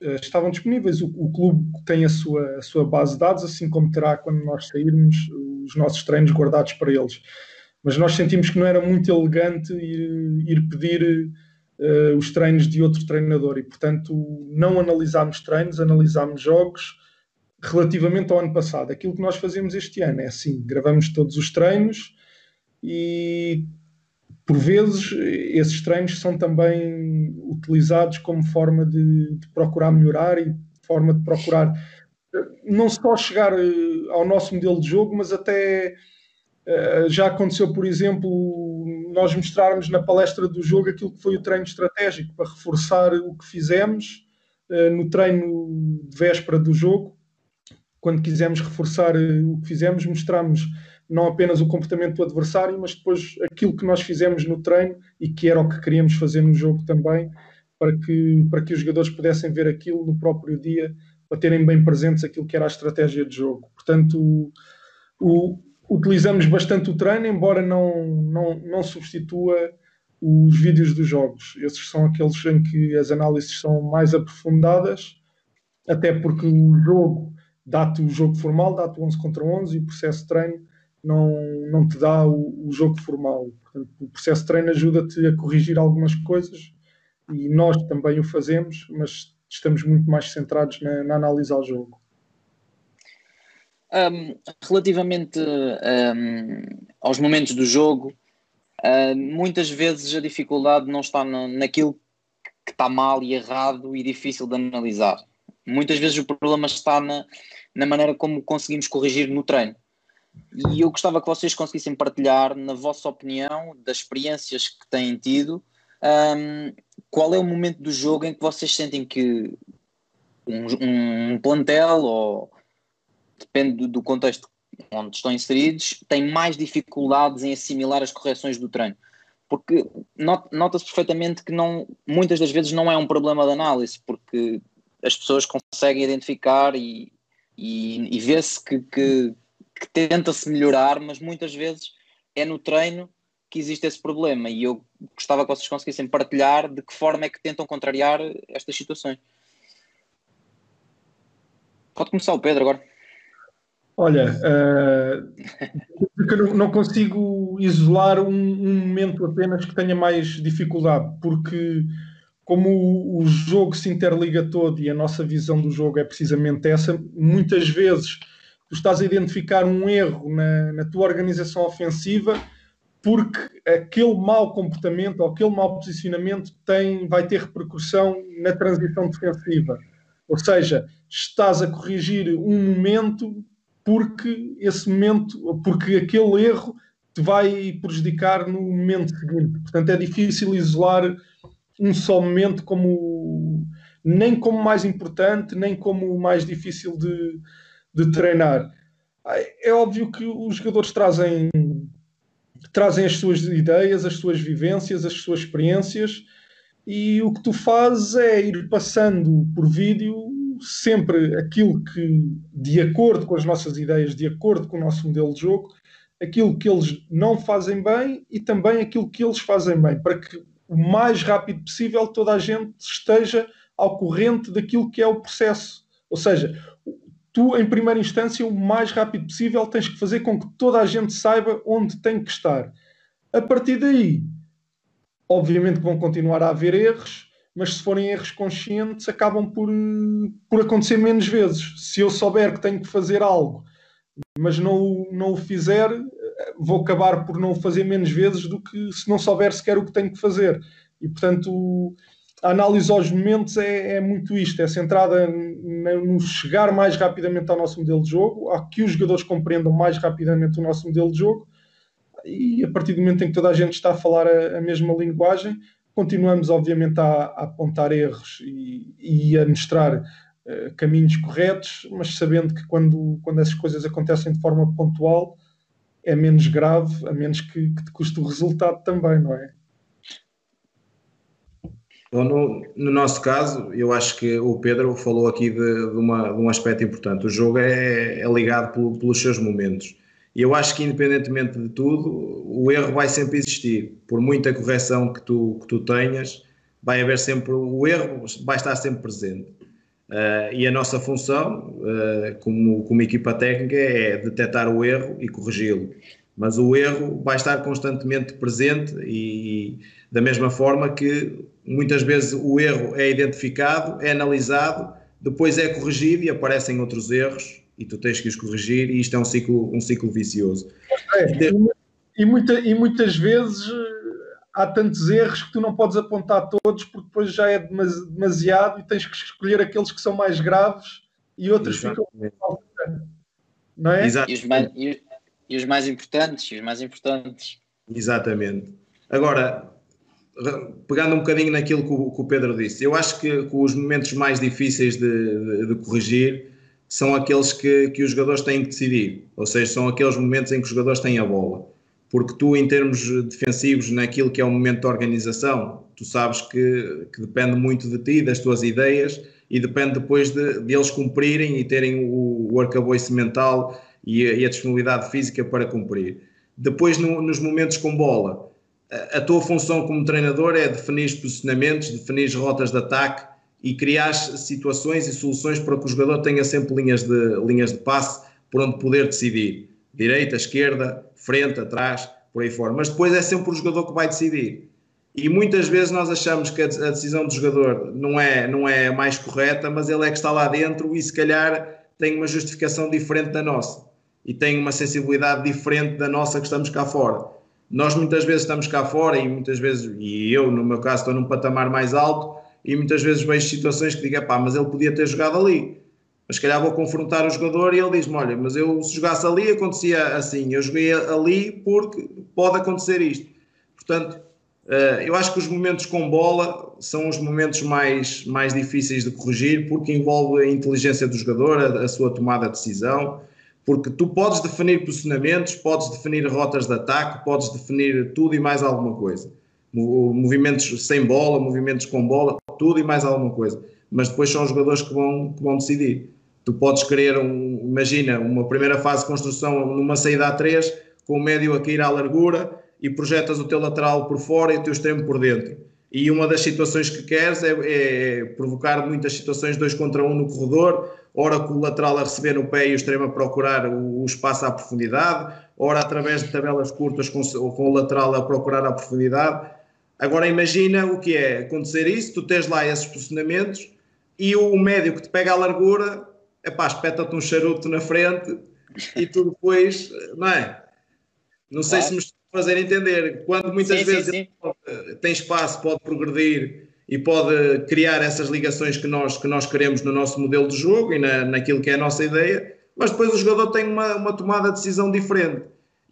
eh, estavam disponíveis. O, o, clube tem a sua, a sua base de dados, assim como terá quando nós sairmos os nossos treinos guardados para eles. Mas nós sentimos que não era muito elegante ir, ir pedir uh, os treinos de outro treinador e, portanto, não analisámos treinos, analisámos jogos relativamente ao ano passado. Aquilo que nós fazemos este ano é assim: gravamos todos os treinos e por vezes, esses treinos são também utilizados como forma de, de procurar melhorar e forma de procurar não só chegar eh, ao nosso modelo de jogo, mas até eh, já aconteceu, por exemplo, nós mostrarmos na palestra do jogo aquilo que foi o treino estratégico para reforçar o que fizemos eh, no treino de véspera do jogo. Quando quisemos reforçar o que fizemos, mostramos não apenas o comportamento do adversário, mas depois aquilo que nós fizemos no treino e que era o que queríamos fazer no jogo também, para que, para que os jogadores pudessem ver aquilo no próprio dia, para terem bem presentes aquilo que era a estratégia de jogo. Portanto, o, utilizamos bastante o treino, embora não, não, não substitua os vídeos dos jogos. Esses são aqueles em que as análises são mais aprofundadas, até porque o jogo dá-te o jogo formal, dá-te 11 contra 11 e o processo de treino não, não te dá o, o jogo formal. Portanto, o processo de treino ajuda-te a corrigir algumas coisas e nós também o fazemos, mas estamos muito mais centrados na, na análise ao jogo. Um, relativamente um, aos momentos do jogo, uh, muitas vezes a dificuldade não está na, naquilo que está mal e errado e difícil de analisar. Muitas vezes o problema está na, na maneira como conseguimos corrigir no treino. E eu gostava que vocês conseguissem partilhar, na vossa opinião, das experiências que têm tido, um, qual é o momento do jogo em que vocês sentem que um, um plantel, ou depende do, contexto onde estão inseridos, tem mais dificuldades em assimilar as correções do treino. Porque nota-se perfeitamente que não, muitas das vezes não é um problema de análise, porque as pessoas conseguem identificar e, e, e vê-se que, que, que tenta-se melhorar, mas muitas vezes é no treino que existe esse problema e eu gostava que vocês conseguissem partilhar de que forma é que tentam contrariar estas situações. Pode começar o Pedro agora. Olha, uh, não consigo isolar um, um, momento apenas que tenha mais dificuldade, porque como o, o jogo se interliga todo e a nossa visão do jogo é precisamente essa, muitas vezes tu estás a identificar um erro na, na tua organização ofensiva porque aquele mau comportamento ou aquele mau posicionamento tem, vai ter repercussão na transição defensiva. Ou seja, estás a corrigir um momento porque esse momento, porque aquele erro te vai prejudicar no momento seguinte. Portanto, é difícil isolar um só momento como nem como mais importante, nem como mais difícil de, de treinar. É óbvio que os jogadores trazem, trazem as suas ideias, as suas vivências, as suas experiências, e o que tu fazes é ir passando por vídeo sempre aquilo que, de acordo com as nossas ideias, de acordo com o nosso modelo de jogo, aquilo que eles não fazem bem e também aquilo que eles fazem bem, para que o mais rápido possível toda a gente esteja ao corrente daquilo que é o processo. Ou seja, tu, em primeira instância, o mais rápido possível, tens que fazer com que toda a gente saiba onde tem que estar. A partir daí, obviamente que vão continuar a haver erros, mas se forem erros conscientes, acabam por, por acontecer menos vezes. Se eu souber que tenho que fazer algo, mas não, não o fizer, vou acabar por não o fazer menos vezes do que se não souber sequer o que tenho que fazer. E, portanto, a análise aos momentos é, é muito isto, é centrada no chegar mais rapidamente ao nosso modelo de jogo, a que os jogadores compreendam mais rapidamente o nosso modelo de jogo, e a partir do momento em que toda a gente está a falar a, a mesma linguagem, continuamos obviamente a, a apontar erros e, e a mostrar uh, caminhos corretos, mas sabendo que quando, quando essas coisas acontecem de forma pontual é menos grave, a menos que, que te custe o resultado também, não é? No, no, nosso caso, eu acho que o Pedro falou aqui de, de, uma, de um aspecto importante. O jogo é, é ligado pelo, pelos seus momentos. E eu acho que, independentemente de tudo, o erro vai sempre existir. Por muita correção que tu, que tu tenhas, vai haver sempre o erro, vai estar sempre presente. Uh, e a nossa função, uh, como, como equipa técnica, é detectar o erro e corrigi-lo. Mas o erro vai estar constantemente presente e, e da mesma forma que muitas vezes o erro é identificado, é analisado, depois é corrigido e aparecem outros erros e tu tens que os corrigir e isto é um ciclo, um ciclo vicioso. É, e, muita, e muitas vezes eh, há tantos erros que tu não podes apontar todos porque depois já é demasiado e tens que escolher aqueles que são mais graves e outros ficam não é? E os, mais, e, e os mais importantes, e os mais importantes. Exatamente. Agora, pegando um bocadinho naquilo que o, que o Pedro disse, eu acho que, que os momentos mais difíceis de, de, de, corrigir são aqueles que, que os jogadores têm que decidir, ou seja, são aqueles momentos em que os jogadores têm a bola. Porque tu, em termos defensivos, naquilo que é o momento de organização, tu sabes que, que depende muito de ti, das tuas ideias, e depende depois de, de eles cumprirem e terem o, o arcabouço mental e a, e a disponibilidade física para cumprir. Depois, no, nos momentos com bola, a tua função como treinador é definir posicionamentos, definir rotas de ataque e criar situações e soluções para que o jogador tenha sempre linhas de, linhas de passe por onde poder decidir. Direita, esquerda, frente, atrás, por aí fora. Mas depois é sempre o jogador que vai decidir. E muitas vezes nós achamos que a decisão do jogador não é, não é mais correta, mas ele é que está lá dentro e se calhar tem uma justificação diferente da nossa. E tem uma sensibilidade diferente da nossa que estamos cá fora nós muitas vezes estamos cá fora e muitas vezes, e eu no meu caso estou num patamar mais alto e muitas vezes vejo situações que digo, pá, mas ele podia ter jogado ali. Mas se calhar vou confrontar o jogador e ele diz-me, olha, mas eu se jogasse ali acontecia assim, eu joguei ali porque pode acontecer isto. Portanto, eh, eu acho que os momentos com bola são os momentos mais, mais difíceis de corrigir porque envolve a inteligência do jogador, a, a sua tomada de decisão, porque tu podes definir posicionamentos, podes definir rotas de ataque, podes definir tudo e mais alguma coisa. Movimentos sem bola, movimentos com bola, tudo e mais alguma coisa. Mas depois são os jogadores que vão, que vão decidir. Tu podes querer, um, imagina, uma primeira fase de construção numa saída a 3, com o médio a cair à largura e projetas o teu lateral por fora e o teu extremo por dentro. E uma das situações que queres é, é provocar muitas situações dois contra um no corredor, ora com o lateral a receber no pé e o extremo a procurar o, espaço à profundidade, ora através de tabelas curtas com, com o lateral a procurar a profundidade. Agora imagina o que é acontecer isso, tu tens lá esses posicionamentos e o médio que te pega a largura, epá, espeta-te um charuto na frente e tu depois, não é? Não sei se me estou a fazer entender. Quando muitas sim, vezes sim, sim. Tem espaço, pode progredir e pode criar essas ligações que nós, que nós queremos no nosso modelo de jogo e na, naquilo que é a nossa ideia, mas depois o jogador tem uma, uma tomada de decisão diferente.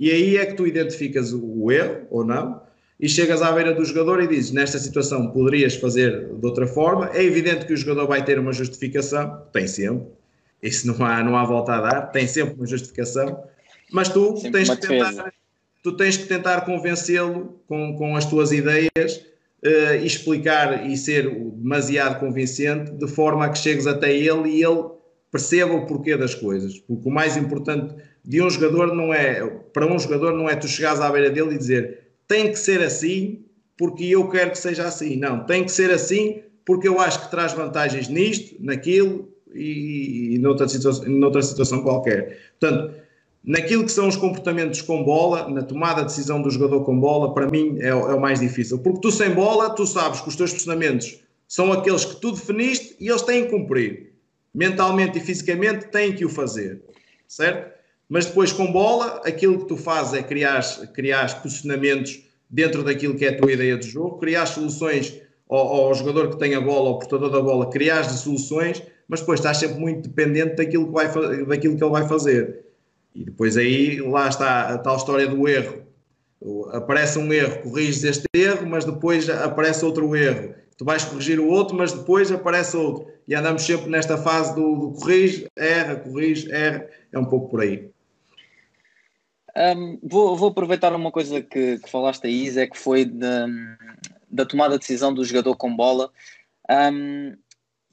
E aí é que tu identificas o erro ou não e chegas à beira do jogador e dizes: Nesta situação poderias fazer de outra forma. É evidente que o jogador vai ter uma justificação, tem sempre, isso não há, não há volta a dar, tem sempre uma justificação, mas tu tens que tentar, tu tens que tentar convencê-lo com, com as tuas ideias uh, explicar e ser demasiado convincente, de forma a que chegues até ele e ele perceba o porquê das coisas. Porque o mais importante de um jogador não é, para um jogador não é tu chegares à beira dele e dizer tem que ser assim porque eu quero que seja assim. Não, tem que ser assim porque eu acho que traz vantagens nisto, naquilo e, e noutra, situação, noutra situação qualquer. Portanto, naquilo que são os comportamentos com bola, na tomada de decisão do jogador com bola, para mim é, é o mais difícil. Porque tu sem bola, tu sabes que os teus posicionamentos são aqueles que tu definiste e eles têm que cumprir. Mentalmente e fisicamente têm que o fazer. Certo? Mas depois com bola, aquilo que tu fazes é criar, criar posicionamentos dentro daquilo que é a tua ideia de jogo, criar soluções ao, ao jogador que tem a bola, ao portador da bola, criar soluções, mas depois estás sempre muito dependente daquilo que, vai, daquilo que ele vai fazer. E depois aí, lá está a tal história do erro. Aparece um erro, corriges este erro, mas depois aparece outro erro. Tu vais corrigir o outro, mas depois aparece outro. E andamos sempre nesta fase do, do corrige, erra, corrige, erra. É um pouco por aí. Um, vou, vou, aproveitar uma coisa que, que falaste aí, Zé, que foi de, da tomada de decisão do jogador com bola. Um,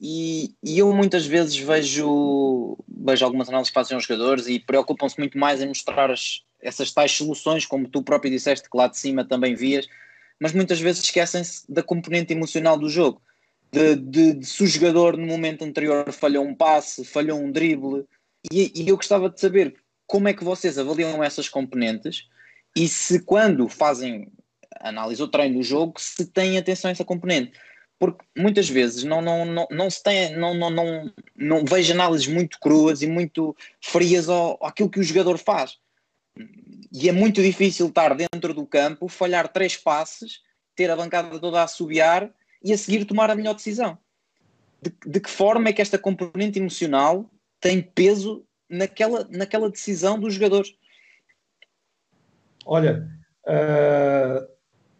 e, e, eu muitas vezes vejo, vejo algumas análises que fazem os jogadores e preocupam-se muito mais em mostrar as, essas tais soluções, como tu próprio disseste que lá de cima também vias, mas muitas vezes esquecem-se da componente emocional do jogo. De, de, de, se o jogador no momento anterior falhou um passe, falhou um drible, e, e eu gostava de saber como é que vocês avaliam essas componentes e se quando fazem análise ou treino do jogo, se têm atenção a essa componente. Porque muitas vezes não, não, não, não se tem, não, não, não, não vejo análises muito cruas e muito frias ao, àquilo que o jogador faz. E é muito difícil estar dentro do campo, falhar três passes, ter a bancada toda a assobiar e a seguir tomar a melhor decisão. De, de que forma é que esta componente emocional tem peso naquela, naquela decisão dos jogadores. Olha, uh,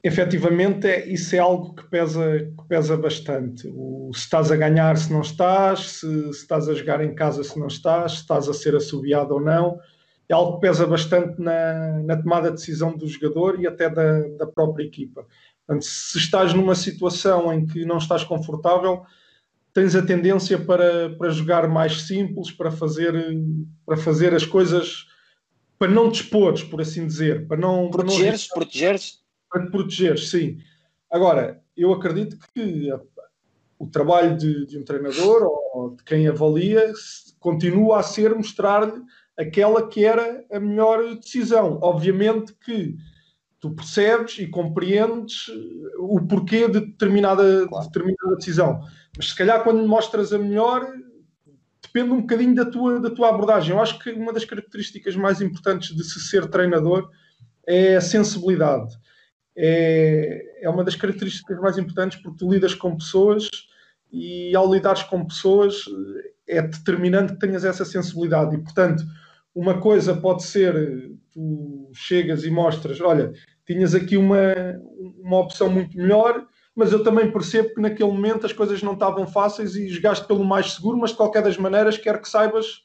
efetivamente é, isso é algo que pesa, que pesa bastante. O, se estás a ganhar, se não estás, se, se, estás a jogar em casa, se não estás, se estás a ser assobiado ou não, é algo que pesa bastante na, na tomada de decisão do jogador e até da, da própria equipa. Portanto, se estás numa situação em que não estás confortável, tens a tendência para, para jogar mais simples, para fazer, para fazer as coisas, para não te expores, por assim dizer. Para não, protegeres, para não... protegeres. Para te protegeres, sim. Agora, eu acredito que o trabalho de, de um treinador ou de quem avalia continua a ser mostrar-lhe aquela que era a melhor decisão. Obviamente que tu percebes e compreendes o porquê de determinada, claro. determinada decisão. Mas se calhar quando mostras a melhor, depende um bocadinho da tua, da tua abordagem. Eu acho que uma das características mais importantes de se ser treinador é a sensibilidade. É, é uma das características mais importantes porque tu lidas com pessoas e ao lidares com pessoas é determinante que tenhas essa sensibilidade e portanto uma coisa pode ser tu chegas e mostras, olha, tinhas aqui uma, uma opção muito melhor, mas eu também percebo que naquele momento as coisas não estavam fáceis e jogaste pelo mais seguro, mas de qualquer das maneiras quero que saibas,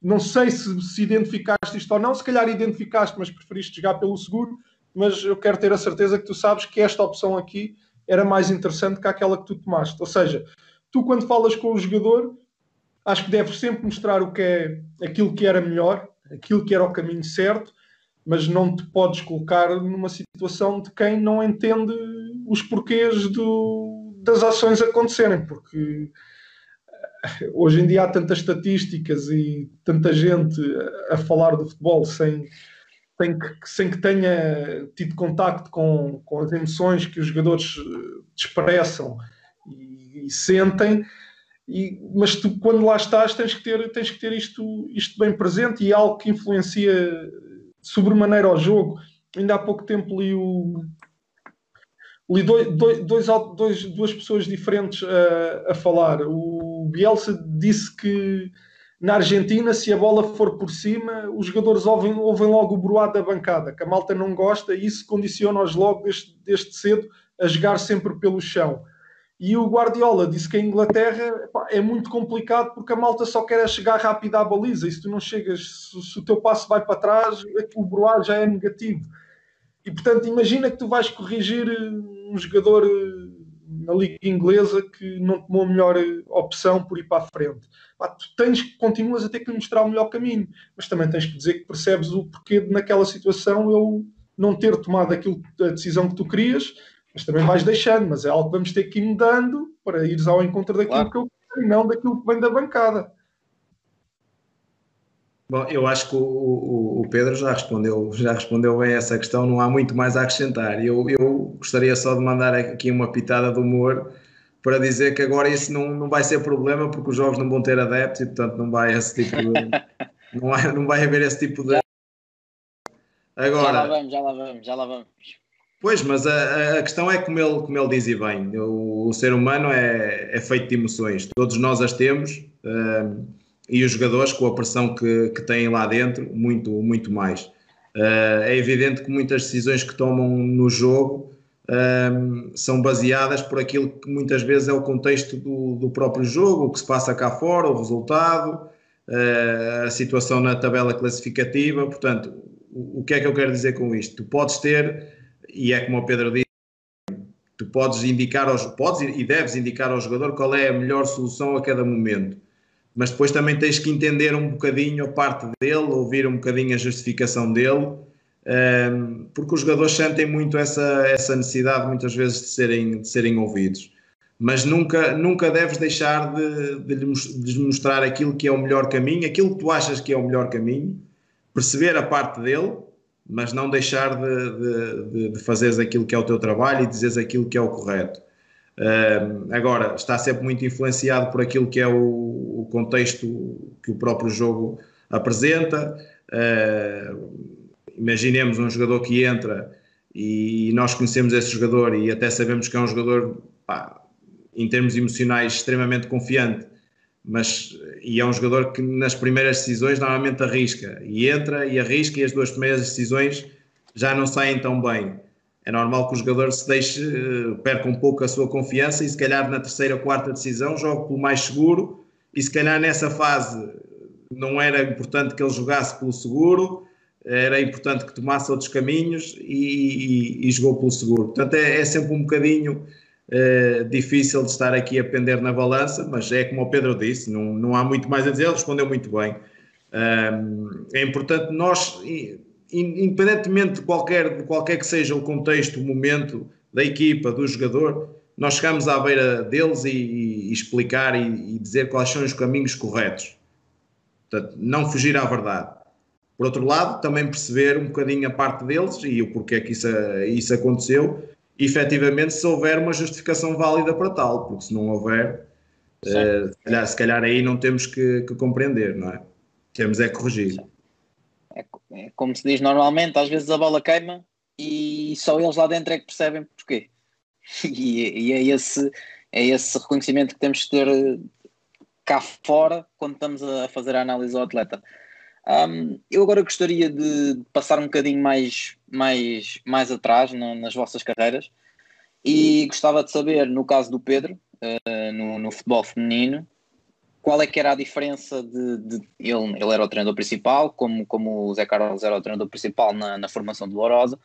não sei se, se identificaste isto ou não, se calhar identificaste, mas preferiste jogar pelo seguro, mas eu quero ter a certeza que tu sabes que esta opção aqui era mais interessante que aquela que tu tomaste. Ou seja, tu quando falas com o jogador, acho que deves sempre mostrar o que é aquilo que era melhor, aquilo que era o caminho certo, mas não te podes colocar numa situação de quem não entende os porquês do, das ações acontecerem, porque eh, hoje em dia há tantas estatísticas e tanta gente a falar do futebol sem, sem, que, sem que tenha tido contacto com, com as emoções que os jogadores eh, expressam e, e sentem. E, mas tu, quando lá estás, tens que ter, tens que ter isto, isto bem presente e é algo que influencia sobremaneira ao jogo. Ainda há pouco tempo li, o, li dois, dois, dois, duas pessoas diferentes a, a falar. O Bielsa disse que na Argentina, se a bola for por cima, os jogadores ouvem, ouvem logo o broado da bancada, que a malta não gosta e isso condiciona-os logo desde, desde cedo a jogar sempre pelo chão. E o Guardiola disse que a Inglaterra pá, é muito complicado porque a malta só quer é chegar rápido à baliza. E se tu não chegas, se, se o teu passo vai para trás, o broar já é negativo. E portanto, imagina que tu vais corrigir um jogador eh, na Liga Inglesa que não tomou a melhor eh, opção por ir para a frente. Pá, tu tens, continuas a ter que lhe mostrar o melhor caminho, mas também tens que dizer que percebes o porquê de naquela situação eu não ter tomado aquilo, a decisão que tu querias, mas também vais deixando, mas é algo que vamos ter que ir mudando para ires ao encontro daquilo claro. que eu quero e não daquilo que vem da bancada. Bom, eu acho que o, o, o, Pedro já respondeu, já respondeu bem essa questão, não há muito mais a acrescentar. Eu, eu gostaria só de mandar aqui uma pitada de humor para dizer que agora isso não, não vai ser problema porque os jogos não vão ter adeptos e portanto não vai esse tipo de, <laughs> não, vai, não vai haver esse tipo de agora já lá vamos, já lá vamos, já lá vamos. Pois, mas a, a questão é como ele, como ele diz e bem, o, o ser humano é, é feito de emoções, todos nós as temos. Uh, e os jogadores com a pressão que, que têm lá dentro, muito, muito mais. Uh, é evidente que muitas decisões que tomam no jogo uh, são baseadas por aquilo que muitas vezes é o contexto do, do próprio jogo, o que se passa cá fora, o resultado, uh, a situação na tabela classificativa. Portanto, o, o, que é que eu quero dizer com isto? Tu podes ter, e é como o Pedro disse, tu podes indicar aos, podes e deves indicar ao jogador qual é a melhor solução a cada momento mas depois também tens que entender um bocadinho a parte dele, ouvir um bocadinho a justificação dele, um, ehm, porque os jogadores sentem muito essa, essa necessidade muitas vezes de serem, de serem ouvidos. Mas nunca, nunca deves deixar de, de, lhes mostrar aquilo que é o melhor caminho, aquilo que tu achas que é o melhor caminho, perceber a parte dele, mas não deixar de, de, de fazeres aquilo que é o teu trabalho e dizeres aquilo que é o correto. Uh, agora, está sempre muito influenciado por aquilo que é o contexto que o próprio jogo apresenta. Uh, imaginemos um jogador que entra e nós conhecemos esse jogador e até sabemos que é um jogador, pá, em termos emocionais, extremamente confiante, mas e é um jogador que nas primeiras decisões normalmente arrisca e entra e arrisca e as duas primeiras decisões já não saem tão bem é normal que o jogador se deixe, eh, perca um pouco a sua confiança e se calhar na terceira ou quarta decisão jogue pelo mais seguro e se calhar nessa fase não era importante que ele jogasse pelo seguro, era importante que tomasse outros caminhos e, e, e jogou pelo seguro. Portanto, é, é sempre um bocadinho é, difícil de estar aqui a pender na balança, mas é como o Pedro disse, não, não há muito mais a dizer, ele respondeu muito bem. é importante nós independentemente de qualquer, de qualquer que seja o contexto, o momento da equipa, do jogador, nós chegamos à beira deles e, e explicar e, e, dizer quais são os caminhos corretos. Portanto, não fugir à verdade. Por outro lado, também perceber um bocadinho a parte deles e o porquê que isso, isso aconteceu, e efetivamente se houver uma justificação válida para tal, porque se não houver, uh, se, calhar, se, calhar, aí não temos que, que compreender, não é? Temos é corrigir. É, é, como se diz normalmente, às vezes a bola queima e só eles lá dentro é que percebem porquê. <laughs> E, é, esse, é esse reconhecimento que temos que ter eh, cá fora quando estamos a fazer a análise ao atleta. Um, eu agora gostaria de passar um bocadinho mais, mais, mais atrás nas vossas carreiras e gostava de saber, no caso do Pedro, uh, no, no futebol feminino, qual é que era a diferença de, de, ele, ele era o treinador principal, como, como o Zé Carlos era o treinador principal na, na formação do Lourosa,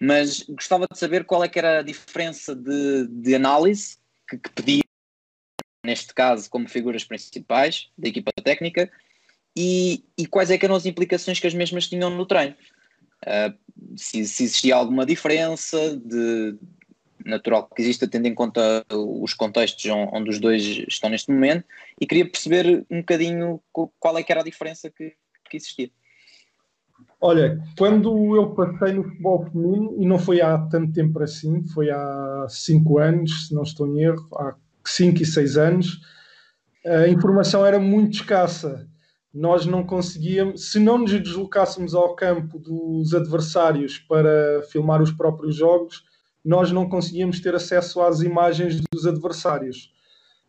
mas gostava de saber qual é que era a diferença de, de análise que, que pedia, neste caso, como figuras principais da equipa técnica, e, e quais é que eram as implicações que as mesmas tinham no treino. Uh, se, se, existia alguma diferença de, natural que exista, tendo em conta os contextos onde os dois estão neste momento, e queria perceber um bocadinho qual é que era a diferença que, que existia. Olha, quando eu passei no futebol feminino, e não foi há tanto tempo assim, foi há 5 anos, se não estou em erro, há 5 e 6 anos, a informação era muito escassa. Nós não conseguíamos, se não nos deslocássemos ao campo dos adversários para filmar os próprios jogos, nós não conseguíamos ter acesso às imagens dos adversários.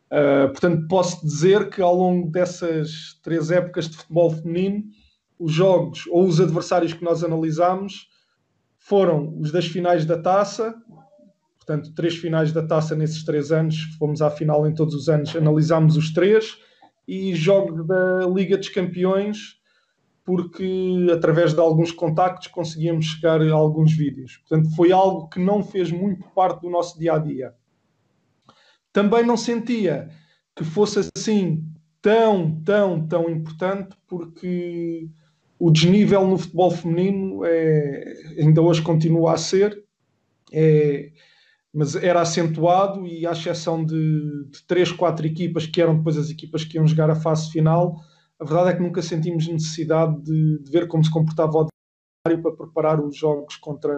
Uh, portanto, posso dizer que ao longo dessas três épocas de futebol feminino, os jogos ou os adversários que nós analisámos foram os das finais da taça, portanto, três finais da taça nesses três anos, fomos à final em todos os anos, analisámos os três, e jogos da Liga dos Campeões, porque através de alguns contactos conseguíamos chegar a alguns vídeos. Portanto, foi algo que não fez muito parte do nosso dia a dia. Também não sentia que fosse assim tão, tão, tão importante, porque o desnível no futebol feminino é, ainda hoje continua a ser, é, mas era acentuado e à exceção de, de três, quatro equipas que eram depois as equipas que iam jogar a fase final, a verdade é que nunca sentimos necessidade de, de ver como se comportava o adversário para preparar os jogos contra,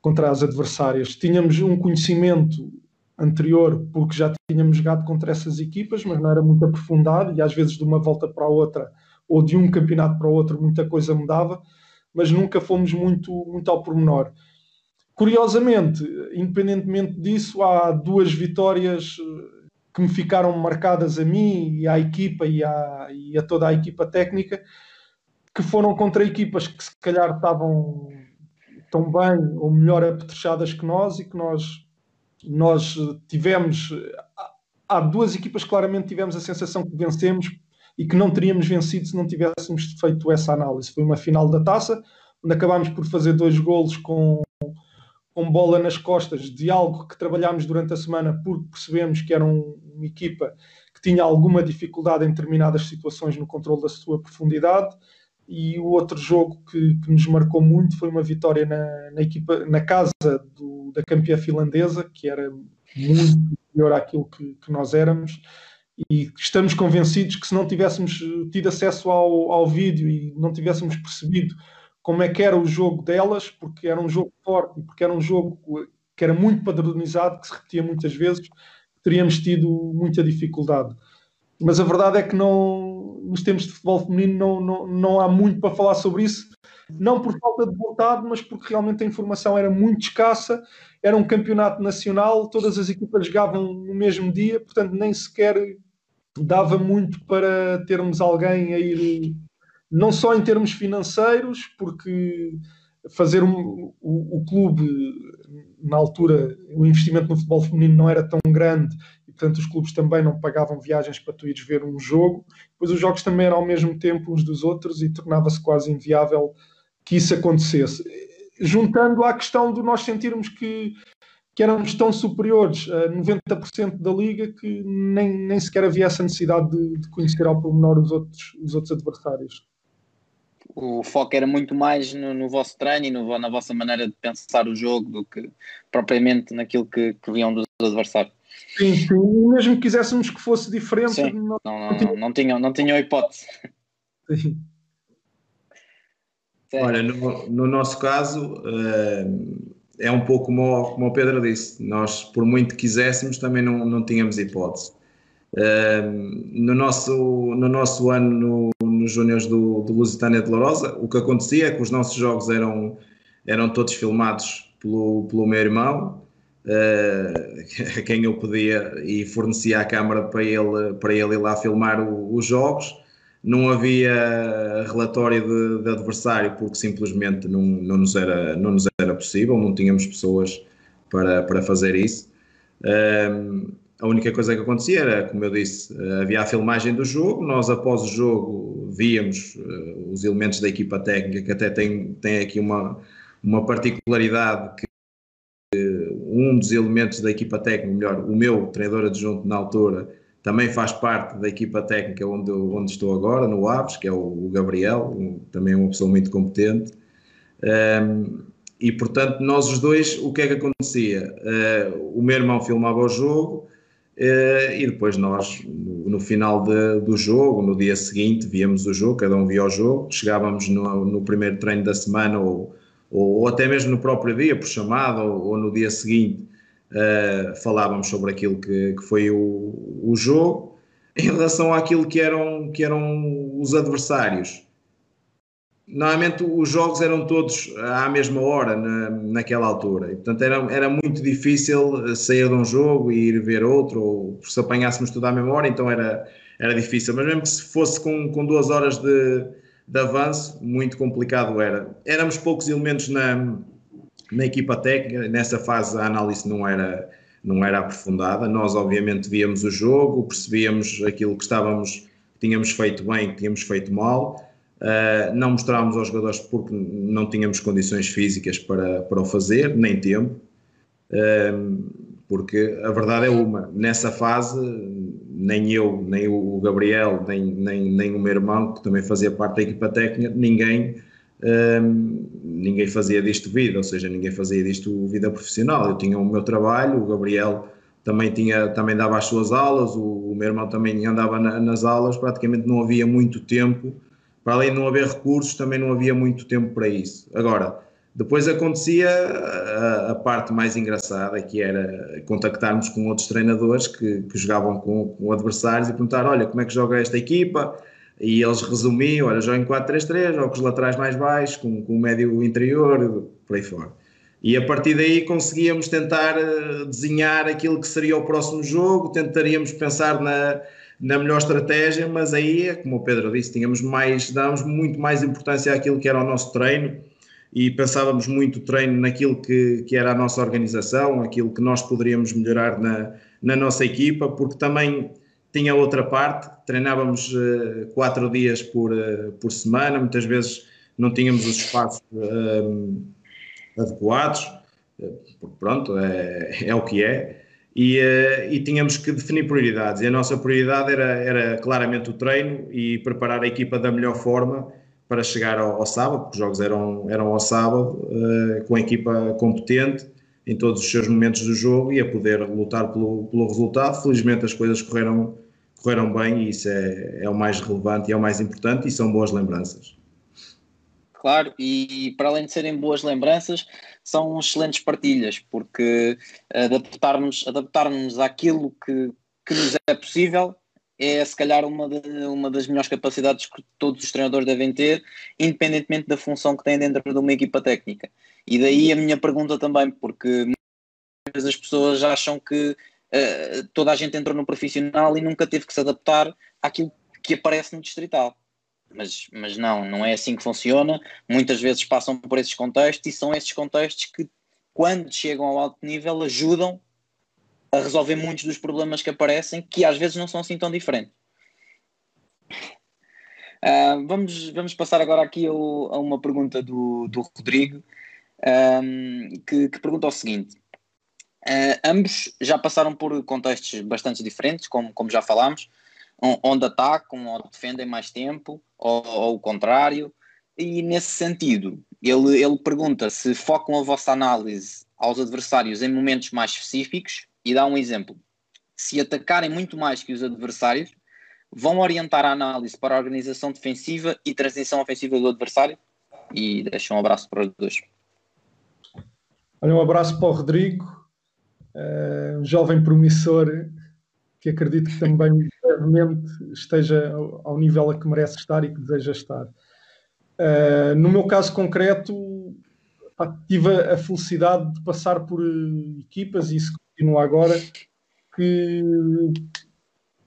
contra as adversárias. Tínhamos um conhecimento anterior porque já tínhamos jogado contra essas equipas, mas não era muito aprofundado e às vezes de uma volta para a outra ou de um campeonato para o outro muita coisa mudava, mas nunca fomos muito, muito ao pormenor. Curiosamente, independentemente disso, há duas vitórias eh, que me ficaram marcadas a mim e à equipa e, à, e a toda a equipa técnica, que foram contra equipas que se calhar estavam tão bem ou melhor apetrechadas que nós e que nós, nós tivemos. Há duas equipas claramente tivemos a sensação que vencemos e que não teríamos vencido se não tivéssemos feito essa análise. Foi uma final da taça, onde acabámos por fazer dois golos com com bola nas costas de algo que trabalhámos durante a semana porque percebemos que era um, uma equipa que tinha alguma dificuldade em determinadas situações no controle da sua profundidade e o outro jogo que, que nos marcou muito foi uma vitória na, na equipa na casa do, da campeã finlandesa que era muito melhor àquilo que, que, nós éramos e estamos convencidos que se não tivéssemos tido acesso ao, ao vídeo e não tivéssemos percebido como é que era o jogo delas, porque era um jogo forte, porque era um jogo que era muito padronizado, que se repetia muitas vezes, teríamos tido muita dificuldade. Mas a verdade é que não, nos tempos de futebol feminino não, não, não há muito para falar sobre isso, não por falta de vontade, mas porque realmente a informação era muito escassa, era um campeonato nacional, todas as equipas jogavam no mesmo dia, portanto nem sequer dava muito para termos alguém a ir não só em termos financeiros, porque fazer um, o, o, clube, na altura, o investimento no futebol feminino não era tão grande e, portanto, os clubes também não pagavam viagens para tu ires ver um jogo. Depois, os jogos também eram ao mesmo tempo uns dos outros e tornava-se quase inviável que isso acontecesse. Juntando à questão de nós sentirmos que, que éramos tão superiores a 90% da liga que nem, nem sequer havia essa necessidade de, de conhecer ao pormenor os outros, os outros adversários o foco era muito mais no, no vosso treino e no, na vossa maneira de pensar o jogo do que propriamente naquilo que, que viam dos adversários. Sim, sim. mesmo que quiséssemos que fosse diferente, sim. não, não, não, não, tinham, não tinham hipótese. Sim. Olha, no, no, nosso caso eh, é um pouco como, como o Pedro disse, nós por muito quiséssemos também não, não tínhamos hipótese. Eh, no, nosso, no nosso ano nos júniores do, do Lusitânia de Lourosa, o que acontecia é que os nossos jogos eram, eram todos filmados pelo, pelo meu irmão, uh, <laughs> a quem eu pedia e fornecia a câmara para ele, para ele ir lá filmar o, os jogos. Não havia relatório de, de, adversário porque simplesmente não, não, nos era, não nos era possível, não tínhamos pessoas para, para fazer isso. Uh, a única coisa que acontecia era, como eu disse, eh, havia a filmagem do jogo, nós após o jogo víamos uh, os elementos da equipa técnica, que até tem, tem aqui uma, uma particularidade que uh, um dos elementos da equipa técnica, melhor, o meu treinador adjunto na altura, também faz parte da equipa técnica onde, onde estou agora, no Aves, que é o, Gabriel, um, também é uma pessoa muito competente. Um, e portanto, nós os dois, o que é que acontecia? Uh, o meu irmão filmava o jogo, Uh, e depois nós, no, no final de, do jogo, no dia seguinte, víamos o jogo, cada um via o jogo, chegávamos no, no primeiro treino da semana ou, ou, ou, até mesmo no próprio dia, por chamada, ou, ou no dia seguinte, uh, falávamos sobre aquilo que, que foi o, o jogo. Em relação àquilo que eram, que eram os adversários, normalmente os jogos eram todos à mesma hora, na, naquela altura, e portanto era, era muito difícil sair de um jogo e ir ver outro, ou se apanhássemos tudo à mesma hora, então era, era difícil, mas mesmo que se fosse com, com duas horas de, de avanço, muito complicado era. Éramos poucos elementos na, na equipa técnica, nessa fase a análise não era, não era aprofundada, nós obviamente víamos o jogo, percebíamos aquilo que estávamos, que tínhamos feito bem, que tínhamos feito mal, Uh, não mostrámos aos jogadores porque não tínhamos condições físicas para, para o fazer, nem tempo, uh, porque a verdade é uma, nessa fase nem eu, nem o Gabriel, nem, nem, nem o meu irmão, que também fazia parte da equipa técnica, ninguém, uh, ninguém fazia disto vida, ou seja, ninguém fazia disto vida profissional. Eu tinha o meu trabalho, o Gabriel também, tinha, também dava as suas aulas, o, o meu irmão também andava na, nas aulas, praticamente não havia muito tempo para além de não haver recursos, também não havia muito tempo para isso. Agora, depois acontecia a, a parte mais engraçada, que era contactarmos com outros treinadores que, que jogavam com, com, adversários e perguntar: olha, como é que joga esta equipa? E eles resumiam: olha, joga em 4-3-3, joga com os laterais mais baixos, com, com o médio interior, por aí fora. E a partir daí conseguíamos tentar eh, desenhar aquilo que seria o próximo jogo, tentaríamos pensar na, na melhor estratégia, mas aí, como o Pedro disse, tínhamos mais, dávamos muito mais importância àquilo que era o nosso treino e pensávamos muito treino naquilo que, que era a nossa organização, aquilo que nós poderíamos melhorar na, na nossa equipa, porque também tinha outra parte, treinávamos uh, quatro dias por, uh, por semana, muitas vezes não tínhamos os espaços uh, adequados, pronto, é, é o que é, e, uh, e, tínhamos que definir prioridades. E a nossa prioridade era, era claramente o treino e preparar a equipa da melhor forma para chegar ao, ao sábado, porque os jogos eram, eram ao sábado, com a equipa competente em todos os seus momentos do jogo e a poder lutar pelo, pelo resultado. Felizmente as coisas correram, correram bem e isso é, é o mais relevante e é o mais importante e são boas lembranças. Claro, e para além de serem boas lembranças, são excelentes partilhas, porque adaptar-nos adaptar àquilo que, que nos é possível é se calhar uma, de, uma das melhores capacidades que todos os treinadores devem ter, independentemente da função que têm dentro de uma equipa técnica. E daí a minha pergunta também, porque muitas vezes as pessoas acham que uh, toda a gente entrou no profissional e nunca teve que se adaptar àquilo que aparece no distrital mas, mas não, não é assim que funciona. Muitas vezes passam por esses contextos e são esses contextos que, quando chegam ao alto nível, ajudam a resolver muitos dos problemas que aparecem, que às vezes não são assim tão diferentes. Uh, vamos, vamos passar agora aqui a uma pergunta do, do Rodrigo, um, que, que, pergunta o seguinte: uh, ambos já passaram por contextos bastante diferentes, como, como já falámos, onde atacam ou defendem mais tempo, ou, ou o contrário. E nesse sentido, ele, ele pergunta se focam a vossa análise aos adversários em momentos mais específicos e dá um exemplo. Se atacarem muito mais que os adversários, vão orientar a análise para a organização defensiva e transição ofensiva do adversário? E deixa um abraço para os dois. Olha, um abraço para o Rodrigo, uh, um jovem promissor que acredito que também brevemente esteja ao nível a que merece estar e que deseja estar. Uh, no meu caso concreto, pá, tive a felicidade de passar por uh, equipas, e isso continua agora, que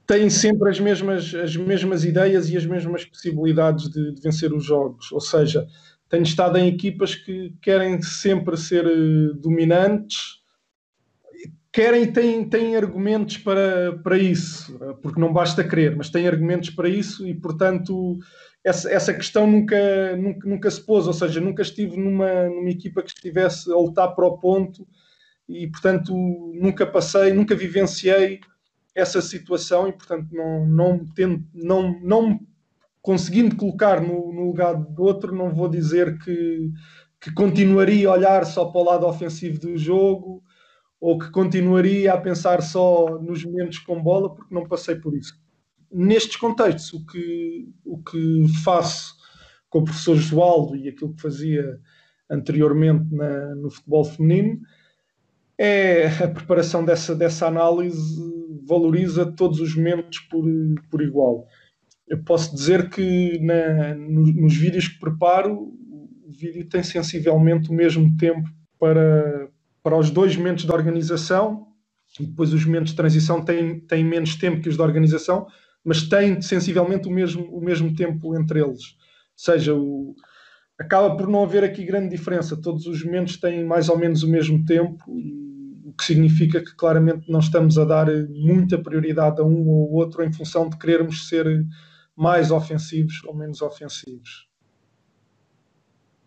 têm sempre as mesmas, as mesmas ideias e as mesmas possibilidades de, de vencer os jogos. Ou seja, tenho estado em equipas que querem sempre ser dominantes querem têm, têm argumentos para, para isso, porque não basta querer, mas têm argumentos para isso e, portanto, essa, essa questão nunca, nunca, nunca se pôs, ou seja, nunca estive numa, numa equipa que estivesse a lutar para o ponto e, portanto, nunca passei, nunca vivenciei essa situação e, portanto, não, não, tendo, não, não conseguindo colocar no, no lugar do outro, não vou dizer que, que continuaria a olhar só para o lado ofensivo do jogo ou que continuaria a pensar só nos momentos com bola, porque não passei por isso. Nestes contextos, o que, o que faço com o professor Josualdo e aquilo que fazia anteriormente na, no futebol feminino é a preparação dessa, dessa análise valoriza todos os momentos por, por igual. Eu posso dizer que na, nos, nos vídeos que preparo, o vídeo tem sensivelmente o mesmo tempo para, para os dois momentos da organização, e depois os momentos de transição têm, têm menos tempo que os da organização, mas têm sensivelmente o mesmo, o mesmo tempo entre eles. Ou seja, o, acaba por não haver aqui grande diferença. Todos os momentos têm mais ou menos o mesmo tempo, o que significa que claramente não estamos a dar muita prioridade a um ou outro em função de querermos ser mais ofensivos ou menos ofensivos.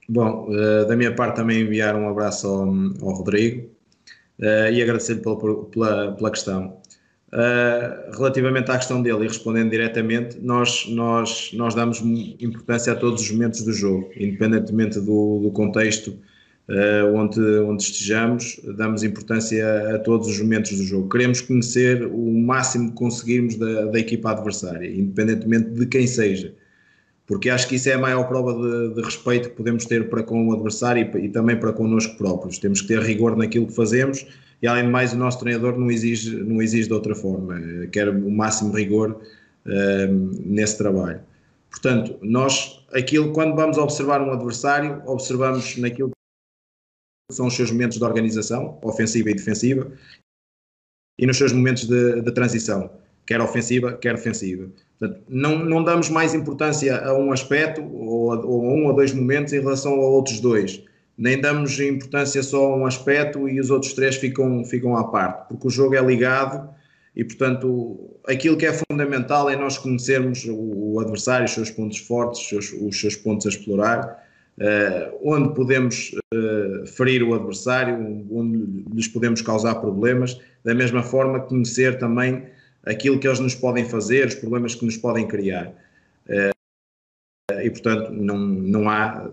Bom, uh, da minha parte também enviar um abraço ao, ao Rodrigo uh, e agradecer-lhe pela, pela, pela questão. Uh, relativamente à questão dele e respondendo diretamente, nós, nós, nós damos importância a todos os momentos do jogo, independentemente do, do contexto uh, onde, onde estejamos, damos importância a todos os momentos do jogo. Queremos conhecer o máximo que conseguirmos da, da equipa adversária, independentemente de quem seja, porque acho que isso é a maior prova de, de respeito que podemos ter para com o adversário e, e também para connosco próprios. Temos que ter rigor naquilo que fazemos e além de mais o nosso treinador não exige, não exige de outra forma, quer o máximo rigor uh, nesse trabalho. Portanto, nós, aquilo, quando vamos observar um adversário, observamos naquilo que são os seus momentos de organização, ofensiva e defensiva, e nos seus momentos de, de transição, quer ofensiva, quer defensiva. Portanto, não, não damos mais importância a um aspecto ou a, ou a um ou dois momentos em relação a outros dois nem damos importância só a um aspecto e os outros três ficam, ficam à parte, porque o jogo é ligado e, portanto, aquilo que é fundamental é nós conhecermos o, o adversário, os seus pontos fortes, os seus, os seus pontos a explorar, uh, onde podemos uh, ferir o adversário, onde lhes podemos causar problemas, da mesma forma conhecer também aquilo que eles nos podem fazer, os problemas que nos podem criar. Uh, e, portanto, não, não há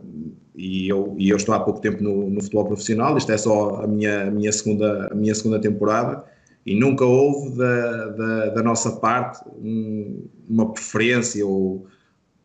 e eu, e eu estou há pouco tempo no, no futebol profissional, isto é só a minha, a minha, segunda, a minha segunda temporada, e nunca houve da, da, da nossa parte um, uma preferência ou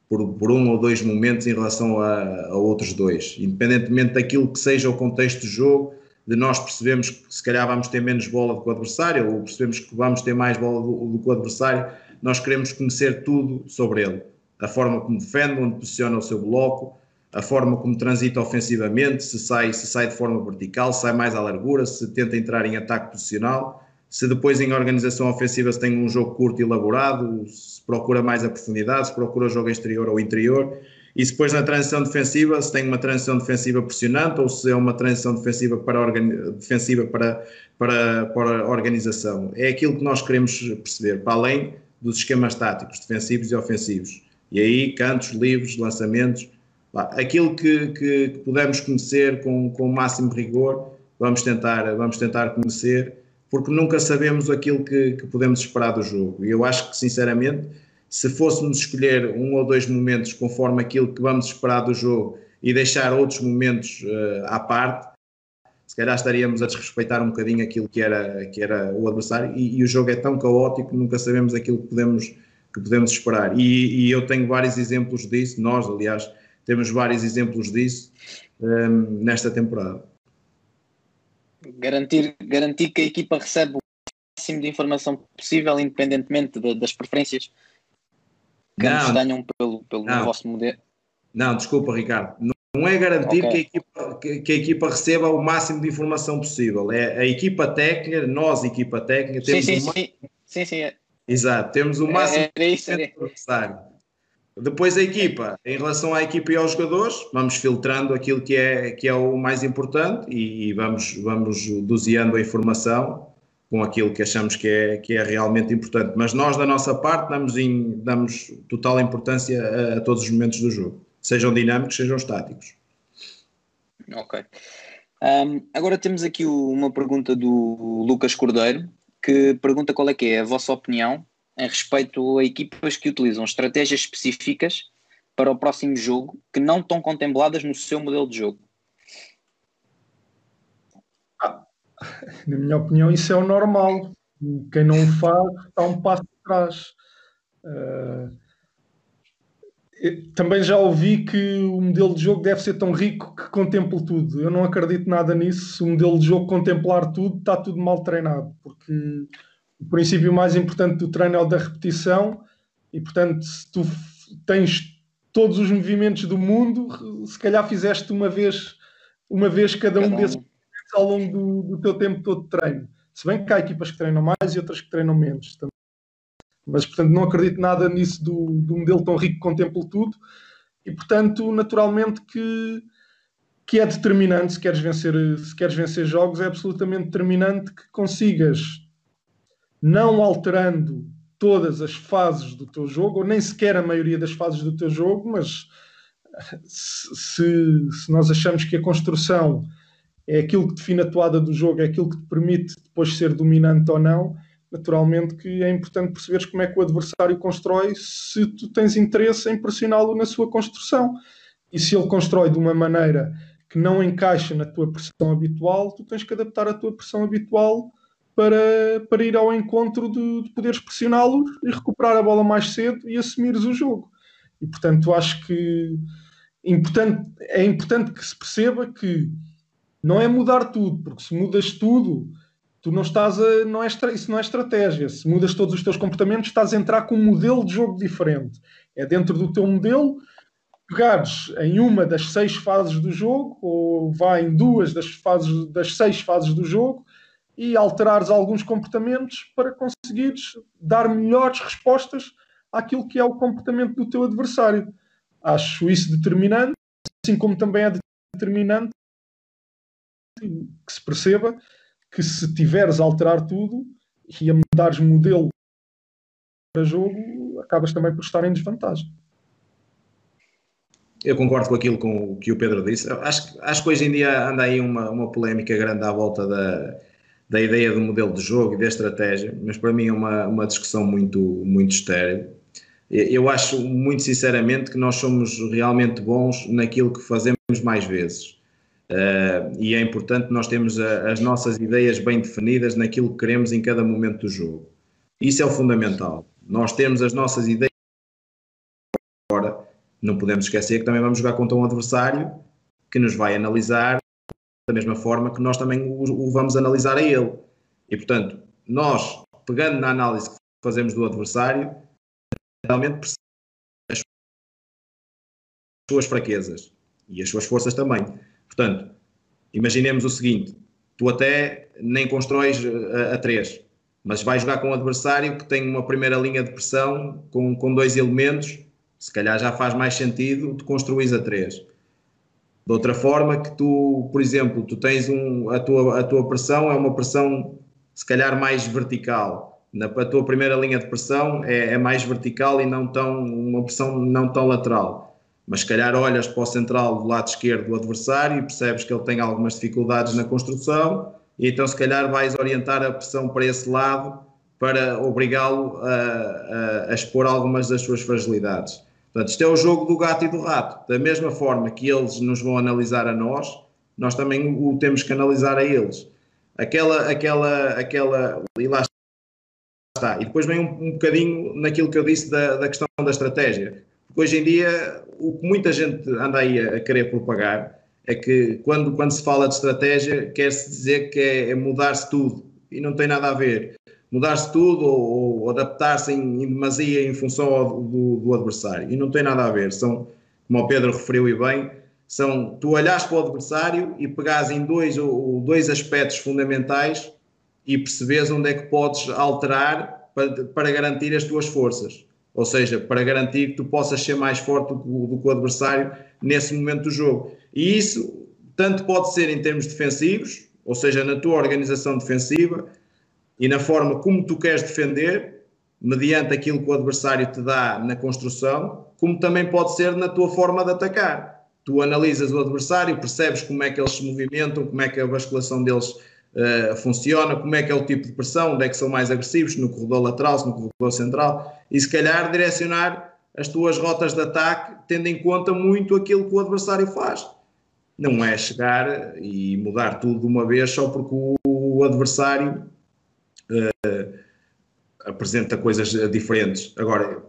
por, por, um ou dois momentos em relação a, a, outros dois, independentemente daquilo que seja o contexto do jogo, de nós percebemos que se calhar vamos ter menos bola do que o adversário, ou percebemos que vamos ter mais bola do, do que o adversário, nós queremos conhecer tudo sobre ele, a forma como defende, onde posiciona o seu bloco, a forma como transita ofensivamente, se sai, se sai de forma vertical, se sai mais à largura, se tenta entrar em ataque posicional, se depois em organização ofensiva se tem um jogo curto e elaborado, se procura mais a profundidade, se procura jogo exterior ou interior, e depois na transição defensiva, se tem uma transição defensiva pressionante ou se é uma transição defensiva para, defensiva para, para, para a organização. É aquilo que nós queremos perceber, para além dos esquemas táticos, defensivos e ofensivos. E aí, cantos, livros, lançamentos, aquilo que, que, que pudermos conhecer com, com o máximo rigor, vamos tentar, vamos tentar conhecer, porque nunca sabemos aquilo que, que podemos esperar do jogo. E eu acho que, sinceramente, se fôssemos escolher um ou dois momentos conforme aquilo que vamos esperar do jogo e deixar outros momentos uh, à parte, se calhar estaríamos a desrespeitar um bocadinho aquilo que era, que era o adversário e, e o jogo é tão caótico que nunca sabemos aquilo que podemos, que podemos esperar. E, e eu tenho vários exemplos disso, nós, aliás, temos vários exemplos disso um, nesta temporada. Garantir, garantir que a equipa recebe o máximo de informação possível, independentemente de, das preferências que não, tenham pelo, pelo não, vosso modelo. Não, desculpa, Ricardo. Não, é garantir okay. que, a equipa, que, a equipa receba o máximo de informação possível. É a equipa técnica, nós, equipa técnica, temos sim, sim, sim. sim, sim. É. Exato, temos o máximo é, isso, é. necessário. Depois a equipa, em relação à equipa e aos jogadores, vamos filtrando aquilo que é, que é o mais importante e, vamos, vamos doseando a informação com aquilo que achamos que é, que é realmente importante. Mas nós, da nossa parte, damos, em, damos total importância a, a todos os momentos do jogo, sejam dinâmicos, sejam estáticos. Ok. Um, agora temos aqui uma pergunta do Lucas Cordeiro, que pergunta qual é que é a vossa opinião em respeito a equipas que utilizam estratégias específicas para o próximo jogo que não estão contempladas no seu modelo de jogo? <laughs> na minha opinião, isso é o normal. Quem não o faz está um passo atrás. Uh, também já ouvi que o modelo de jogo deve ser tão rico que contemple tudo. Eu não acredito nada nisso. Se o modelo de jogo contemplar tudo, está tudo mal treinado, porque o princípio mais importante do treino é o da repetição e, portanto, se tu tens todos os movimentos do mundo, se calhar fizeste uma vez, uma vez cada, cada um desses movimentos ao longo do, do, teu tempo todo de treino. Se bem que há equipas que treinam mais e outras que treinam menos. Também. Mas, portanto, não acredito nada nisso do, do modelo tão rico que contemple tudo e, portanto, naturalmente que, que é determinante se queres vencer, se queres vencer jogos, é absolutamente determinante que consigas não alterando todas as fases do teu jogo, ou nem sequer a maioria das fases do teu jogo, mas se, se nós achamos que a construção é aquilo que define a toada do jogo, é aquilo que te permite depois ser dominante ou não, naturalmente que é importante perceberes como é que o adversário constrói se tu tens interesse em pressioná-lo na sua construção. E se ele constrói de uma maneira que não encaixa na tua pressão habitual, tu tens que adaptar a tua pressão habitual para, para ir ao encontro de, de poderes pressioná-lo e recuperar a bola mais cedo e assumires o jogo. E portanto acho que importante, é importante que se perceba que não é mudar tudo, porque se mudas tudo, tu não estás a. Não é, isso não é estratégia. Se mudas todos os teus comportamentos, estás a entrar com um modelo de jogo diferente. É dentro do teu modelo, pegares em uma das seis fases do jogo, ou vá em duas das, fases, das seis fases do jogo, e alterares alguns comportamentos para conseguires dar melhores respostas àquilo que é o comportamento do teu adversário. Acho isso determinante, assim como também é determinante que se perceba que se tiveres a alterar tudo e a mudares modelo para jogo, acabas também por estar em desvantagem. Eu concordo com aquilo com, que o Pedro disse. Acho, acho que hoje em dia anda aí uma, uma polémica grande à volta da, da ideia do modelo de jogo e da estratégia, mas para mim é uma, uma discussão muito, muito estéril. Eu acho muito sinceramente que nós somos realmente bons naquilo que fazemos mais vezes. Uh, e é importante nós termos a, as nossas ideias bem definidas naquilo que queremos em cada momento do jogo. Isso é o fundamental. Nós temos as nossas ideias. Agora, não podemos esquecer que também vamos jogar contra um adversário que nos vai analisar da mesma forma que nós também o, o vamos analisar a ele. E, portanto, nós, pegando na análise que fazemos do adversário, realmente percebemos as suas fraquezas e as suas forças também. Portanto, imaginemos o seguinte: tu até nem constróis a, a três, mas vais jogar com um adversário que tem uma primeira linha de pressão com, com dois elementos, se calhar já faz mais sentido de construir a três. De outra forma, que tu, por exemplo, tu tens um, a, tua, a tua pressão é uma pressão se calhar mais vertical. Na a tua primeira linha de pressão é, é mais vertical e não tão uma pressão não tão lateral mas se calhar olhas para o central do lado esquerdo do adversário e percebes que ele tem algumas dificuldades na construção, e então se calhar vais orientar a pressão para esse lado para obrigá-lo a, a, a, expor algumas das suas fragilidades. Portanto, isto é o jogo do gato e do rato. Da mesma forma que eles nos vão analisar a nós, nós também o temos que analisar a eles. Aquela, aquela, aquela, e lá está. E depois vem um, um bocadinho naquilo que eu disse da, da questão da estratégia. Hoje em dia o que muita gente anda aí a, querer propagar é que quando, quando se fala de estratégia, quer-se dizer que é, é mudar-se tudo e não tem nada a ver. Mudar-se tudo ou, ou adaptar-se em, em, demasia em função do, do, adversário e não tem nada a ver. São, como o Pedro referiu e bem, são tu olhares para o adversário e pegares em dois, ou, dois aspectos fundamentais e percebes onde é que podes alterar para, para garantir as tuas forças ou seja, para garantir que tu possas ser mais forte do, do que o adversário nesse momento do jogo. E isso tanto pode ser em termos defensivos, ou seja, na tua organização defensiva e na forma como tu queres defender, mediante aquilo que o adversário te dá na construção, como também pode ser na tua forma de atacar. Tu analisas o adversário, percebes como é que eles se movimentam, como é que a basculação deles uh, funciona, como é que é o tipo de pressão, onde é que são mais agressivos, no corredor lateral, no corredor central, e se calhar direcionar as tuas rotas de ataque tendo em conta muito aquilo que o adversário faz. Não é chegar e mudar tudo de uma vez só porque o adversário uh, apresenta coisas diferentes. Agora,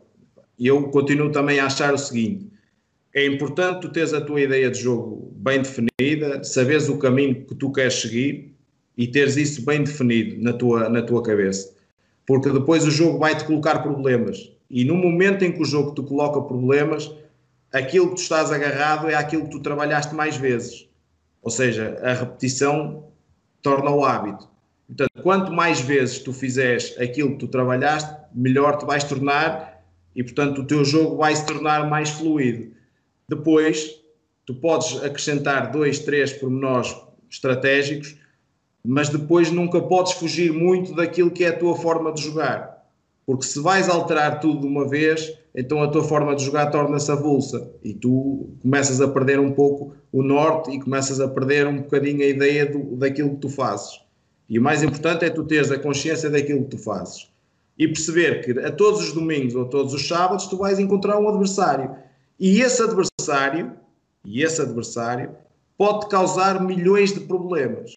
eu continuo também a achar o seguinte: é importante tu teres a tua ideia de jogo bem definida, saberes o caminho que tu queres seguir e teres isso bem definido na tua, na tua cabeça. Porque depois o jogo vai-te colocar problemas. E no momento em que o jogo te coloca problemas, aquilo que tu estás agarrado é aquilo que tu trabalhaste mais vezes. Ou seja, a repetição torna o hábito. Portanto, quanto mais vezes tu fizeres aquilo que tu trabalhaste, melhor te vais tornar e, portanto, o teu jogo vai se tornar mais fluido. Depois, tu podes acrescentar dois, três pormenores estratégicos mas depois nunca podes fugir muito daquilo que é a tua forma de jogar. Porque se vais alterar tudo de uma vez, então a tua forma de jogar torna-se avulsa e tu começas a perder um pouco o norte e começas a perder um bocadinho a ideia do, daquilo que tu fazes. E o mais importante é tu teres a consciência daquilo que tu fazes e perceber que a todos os domingos ou todos os sábados tu vais encontrar um adversário e esse adversário e esse adversário pode causar milhões de problemas.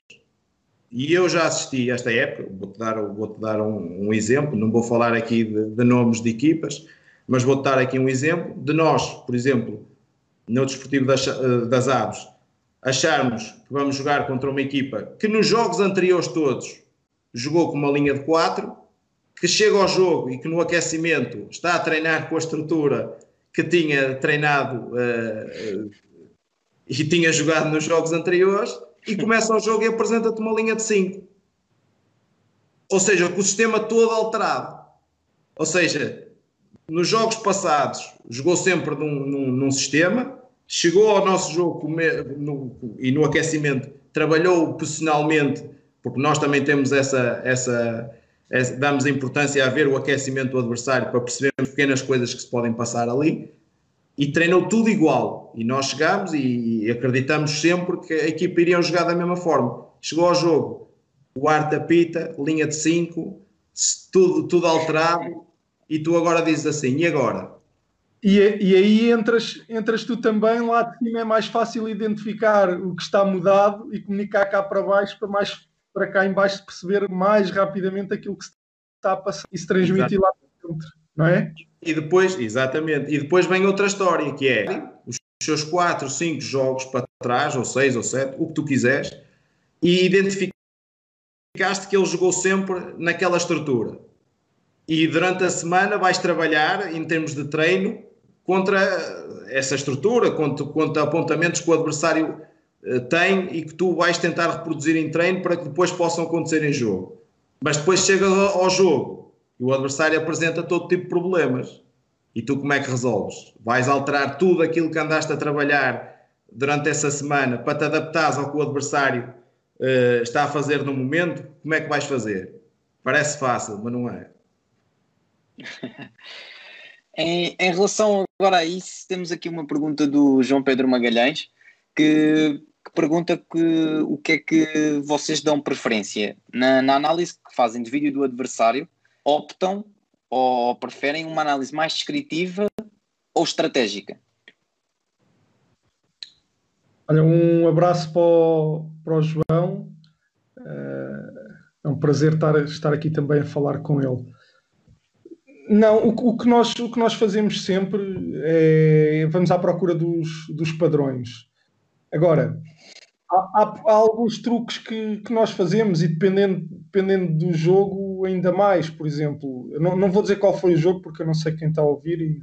E eu já assisti esta época, vou-te dar, vou dar um, um, exemplo, não vou falar aqui de, de nomes de equipas, mas vou-te dar aqui um exemplo de nós, por exemplo, no Desportivo das, eh, das Aves, acharmos que vamos jogar contra uma equipa que nos jogos anteriores todos jogou com uma linha de 4, que chega ao jogo e que no aquecimento está a treinar com a estrutura que tinha treinado uh, e tinha jogado nos jogos anteriores e começa o jogo e apresenta-te uma linha de 5. Ou seja, com o sistema todo alterado. Ou seja, nos jogos passados jogou sempre num, num, num sistema, chegou ao nosso jogo no, e no aquecimento trabalhou profissionalmente, porque nós também temos essa, essa, essa, damos importância a ver o aquecimento do adversário para percebermos pequenas coisas que se podem passar ali e treinou tudo igual. E nós chegámos e acreditamos sempre que a equipa iria jogar da mesma forma. Chegou ao jogo, o ar tapita, linha de 5, tudo, tudo alterado, e tu agora dizes assim, e agora? E, e aí entras, entras tu também, lá de cima é mais fácil identificar o que está mudado e comunicar cá para baixo para mais para cá em baixo perceber mais rapidamente aquilo que está a passar e se transmitir Exato. lá dentro, não é? E depois, exatamente, e depois vem outra história, que é os seus 4, 5 jogos para trás, ou 6 ou 7, o que tu quiseres, e identificaste que ele jogou sempre naquela estrutura. E durante a semana vais trabalhar em termos de treino contra essa estrutura, contra, contra apontamentos que o adversário uh, tem e que tu vais tentar reproduzir em treino para que depois possam acontecer em jogo. Mas depois chega ao jogo e o adversário apresenta todo tipo de problemas. E tu como é que resolves? Vais alterar tudo aquilo que andaste a trabalhar durante essa semana para te adaptares ao que o adversário uh, está a fazer no momento? Como é que vais fazer? Parece fácil, mas não é. <laughs> em, em, relação agora a isso, temos aqui uma pergunta do João Pedro Magalhães que, que pergunta que, o que é que vocês dão preferência na, na análise que fazem de vídeo do adversário optam ou preferem uma análise mais descritiva ou estratégica? Olha, um abraço para o, para o João. Eh, é um prazer estar, estar aqui também a falar com ele. Não, o, o, que nós, o que nós fazemos sempre é vamos à procura dos, dos padrões. Agora, há, há, há alguns truques que, que nós fazemos e dependendo, dependendo do jogo, ainda mais, por exemplo. Não, não vou dizer qual foi o jogo, porque eu não sei quem está a ouvir. E...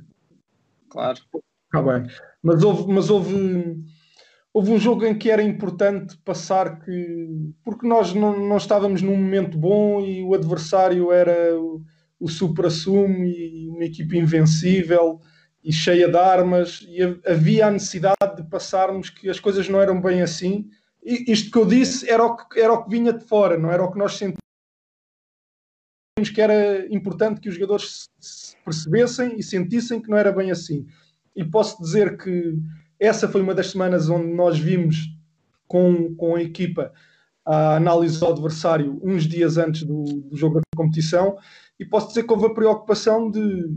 Claro. Está bem. Mas houve, mas houve, houve um jogo em que era importante passar que. Porque nós não, não estávamos num momento bom e o adversário era o, o supra-sumo e uma equipe invencível e cheia de armas, e havia a necessidade de passarmos que as coisas não eram bem assim. E isto que eu disse era o que, era o que vinha de fora, não era o que nós sentíamos que era importante que os jogadores percebessem e sentissem que não era bem assim. E posso dizer que essa foi uma das semanas onde nós vimos com, com a equipa a análise do adversário uns dias antes do, do jogo da competição e posso dizer que houve a preocupação de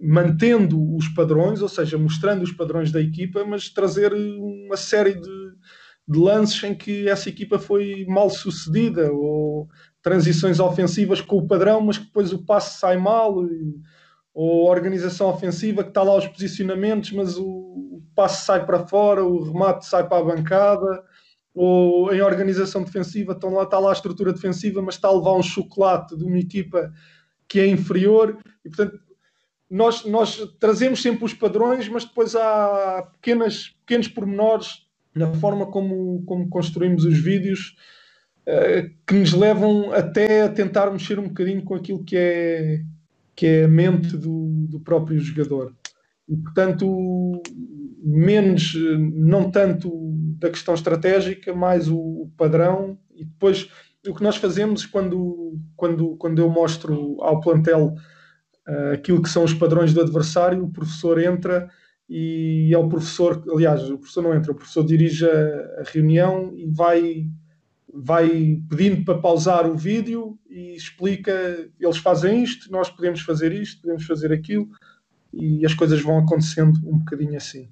mantendo os padrões, ou seja, mostrando os padrões da equipa, mas trazer uma série de, de lances em que essa equipa foi mal sucedida ou transições ofensivas com o padrão, mas que depois o passe sai mal, e, ou organização ofensiva que está lá os posicionamentos, mas o, o passe sai para fora, o remate sai para a bancada, ou em organização defensiva estão lá, está lá a estrutura defensiva, mas está a levar um chocolate de uma equipa que é inferior, e portanto nós, nós trazemos sempre os padrões, mas depois há pequenas, pequenos pormenores na forma como, como construímos os vídeos que nos levam até a tentar mexer um bocadinho com aquilo que é, que é a mente do, do próprio jogador. E, portanto, menos, não tanto da questão estratégica, mais o, o padrão. E depois, o que nós fazemos quando, quando, quando eu mostro ao plantel uh, aquilo que são os padrões do adversário, o professor entra e é o professor, aliás, o professor não entra, o professor dirige a, a reunião e vai, vai pedindo para pausar o vídeo e explica, eles fazem isto, nós podemos fazer isto, podemos fazer aquilo, e as coisas vão acontecendo um bocadinho assim.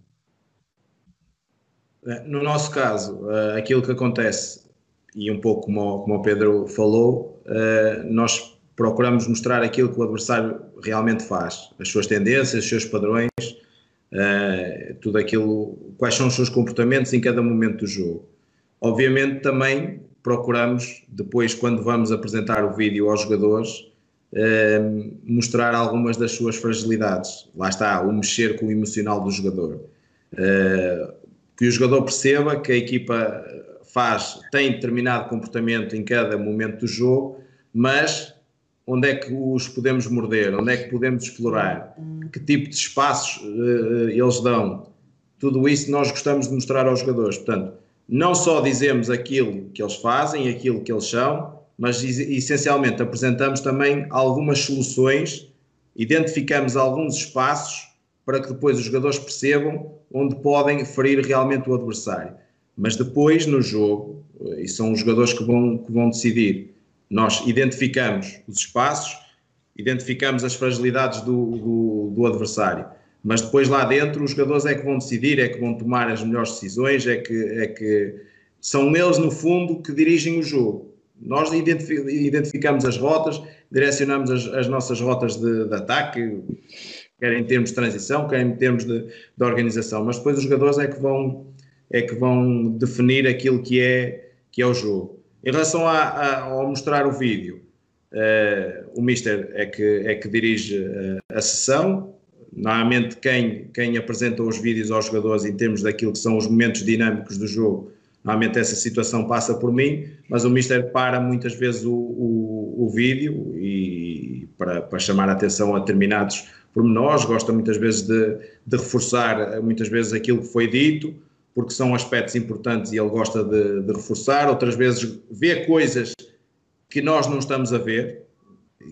No nosso caso, eh, aquilo que acontece, e um pouco como, como o Pedro falou, eh, nós procuramos mostrar aquilo que o adversário realmente faz, as suas tendências, os seus padrões, eh, tudo aquilo, quais são os seus comportamentos em cada momento do jogo. Obviamente também procuramos, depois quando vamos apresentar o vídeo aos jogadores, mostrar algumas das suas fragilidades. Lá está, o mexer com o emocional do jogador que o jogador perceba que a equipa faz, tem determinado comportamento em cada momento do jogo, mas onde é que os podemos morder, onde é que podemos explorar, que tipo de espaços uh, eles dão. Tudo isso nós gostamos de mostrar aos jogadores. Portanto, não só dizemos aquilo que eles fazem, aquilo que eles são, mas essencialmente apresentamos também algumas soluções, identificamos alguns espaços para que depois os jogadores percebam onde podem ferir realmente o adversário. Mas depois, no jogo, e são os jogadores que vão, que vão decidir, nós identificamos os espaços, identificamos as fragilidades do, do, do, adversário. Mas depois lá dentro os jogadores é que vão decidir, é que vão tomar as melhores decisões, é que, é que são eles no fundo que dirigem o jogo. Nós identificamos as rotas, direcionamos as, as nossas rotas de, de ataque, quer em termos de transição, quer em termos de, de, organização, mas depois os jogadores é que vão, é que vão definir aquilo que é, que é o jogo. Em relação a, a, ao mostrar o vídeo, uh, o Mister é que, é que dirige uh, a sessão, normalmente quem, quem apresenta os vídeos aos jogadores em termos daquilo que são os momentos dinâmicos do jogo, normalmente essa situação passa por mim, mas o Mister para muitas vezes o, o, o vídeo e para, para chamar a atenção a determinados pormenores, gosta muitas vezes de, de, reforçar muitas vezes aquilo que foi dito, porque são aspectos importantes e ele gosta de, de, reforçar, outras vezes vê coisas que nós não estamos a ver,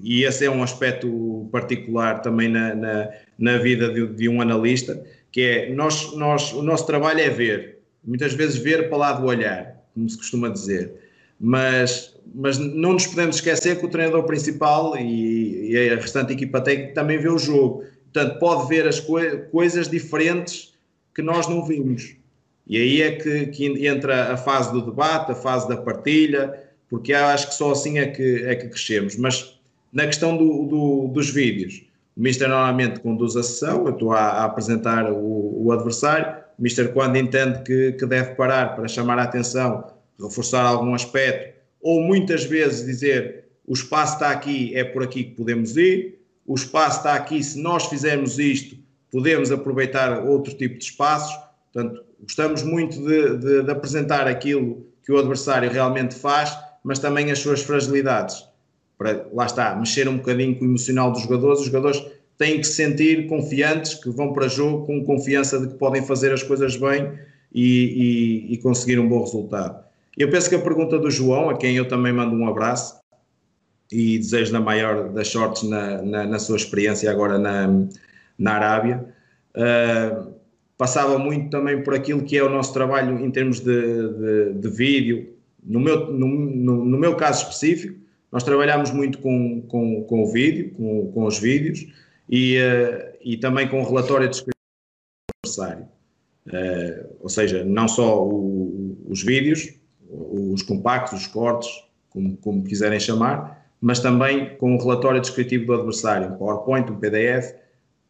e esse é um aspecto particular também na, na, na vida de, de, um analista, que é nós, nós, o nosso trabalho é ver, muitas vezes ver para lá do olhar, como se costuma dizer mas, mas não nos podemos esquecer que o treinador principal e, e a restante equipa técnica também vê o jogo. Portanto, pode ver as coi coisas diferentes que nós não vimos. E aí é que, que, entra a fase do debate, a fase da partilha, porque acho que só assim é que, é que crescemos. Mas na questão do, do, dos vídeos, o Mister normalmente conduz a sessão, eu estou a, a apresentar o, o, adversário, o Mister quando entende que, que deve parar para chamar a atenção reforçar algum aspecto, ou muitas vezes dizer o espaço está aqui, é por aqui que podemos ir, o espaço está aqui, se nós fizermos isto, podemos aproveitar outro tipo de espaços. Portanto, gostamos muito de, de, de apresentar aquilo que o adversário realmente faz, mas também as suas fragilidades. Para, lá está, mexer um bocadinho com o emocional dos jogadores, os jogadores têm que se sentir confiantes, que vão para jogo com confiança de que podem fazer as coisas bem e, e, e conseguir um bom resultado. Eu penso que a pergunta do João, a quem eu também mando um abraço e desejo na maior das sortes na, na, na sua experiência agora na, na Arábia, uh, passava muito também por aquilo que é o nosso trabalho em termos de, de, de vídeo. No meu, no, no, no, meu caso específico, nós trabalhamos muito com, com, com o vídeo, com, com os vídeos e, uh, e também com o relatório de do adversário. Uh, ou seja, não só o, os vídeos, os compactos, os cortes, como, como quiserem chamar, mas também com um relatório descritivo do adversário, um PowerPoint, um PDF,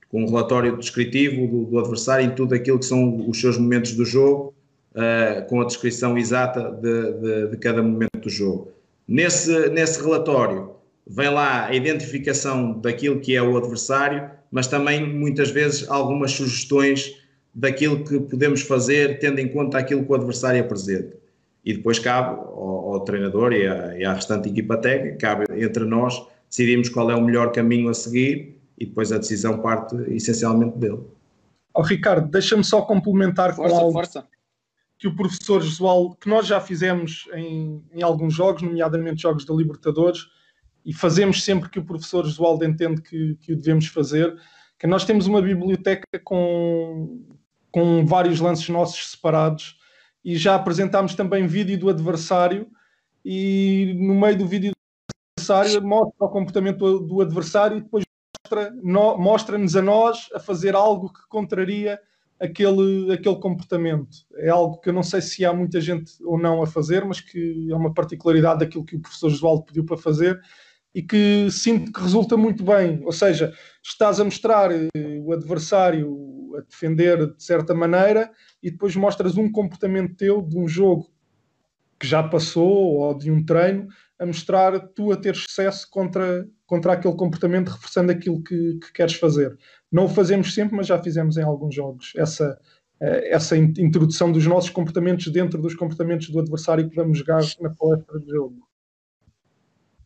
com um relatório descritivo do, do adversário em tudo aquilo que são os seus momentos do jogo, uh, com a descrição exata de, de, de, cada momento do jogo. Nesse, nesse relatório vem lá a identificação daquilo que é o adversário, mas também muitas vezes algumas sugestões daquilo que podemos fazer tendo em conta aquilo que o adversário apresenta e depois cabe ao, ao treinador e à, e à, restante equipa técnica, cabe entre nós decidirmos qual é o melhor caminho a seguir e depois a decisão parte essencialmente dele. Oh, Ricardo, deixa-me só complementar força, com algo força. Que o professor Josual, que nós já fizemos em, em alguns jogos, nomeadamente jogos da Libertadores, e fazemos sempre que o professor Josualdo entende que, que o devemos fazer, que nós temos uma biblioteca com, com vários lances nossos separados e já apresentámos também vídeo do adversário e no meio do vídeo do adversário mostra o comportamento do, adversário e depois mostra-nos mostra a nós a fazer algo que contraria aquele, aquele comportamento. É algo que eu não sei se há muita gente ou não a fazer, mas que é uma particularidade daquilo que o professor Josualdo pediu para fazer e que sinto que resulta muito bem. Ou seja, estás a mostrar eh, o adversário a defender de certa maneira e depois mostras um comportamento teu de um jogo que já passou ou de um treino a mostrar tu a ter sucesso contra, contra aquele comportamento, reforçando aquilo que, que queres fazer. Não o fazemos sempre, mas já fizemos em alguns jogos essa, eh, essa introdução dos nossos comportamentos dentro dos comportamentos do adversário que vamos jogar na palestra de jogo.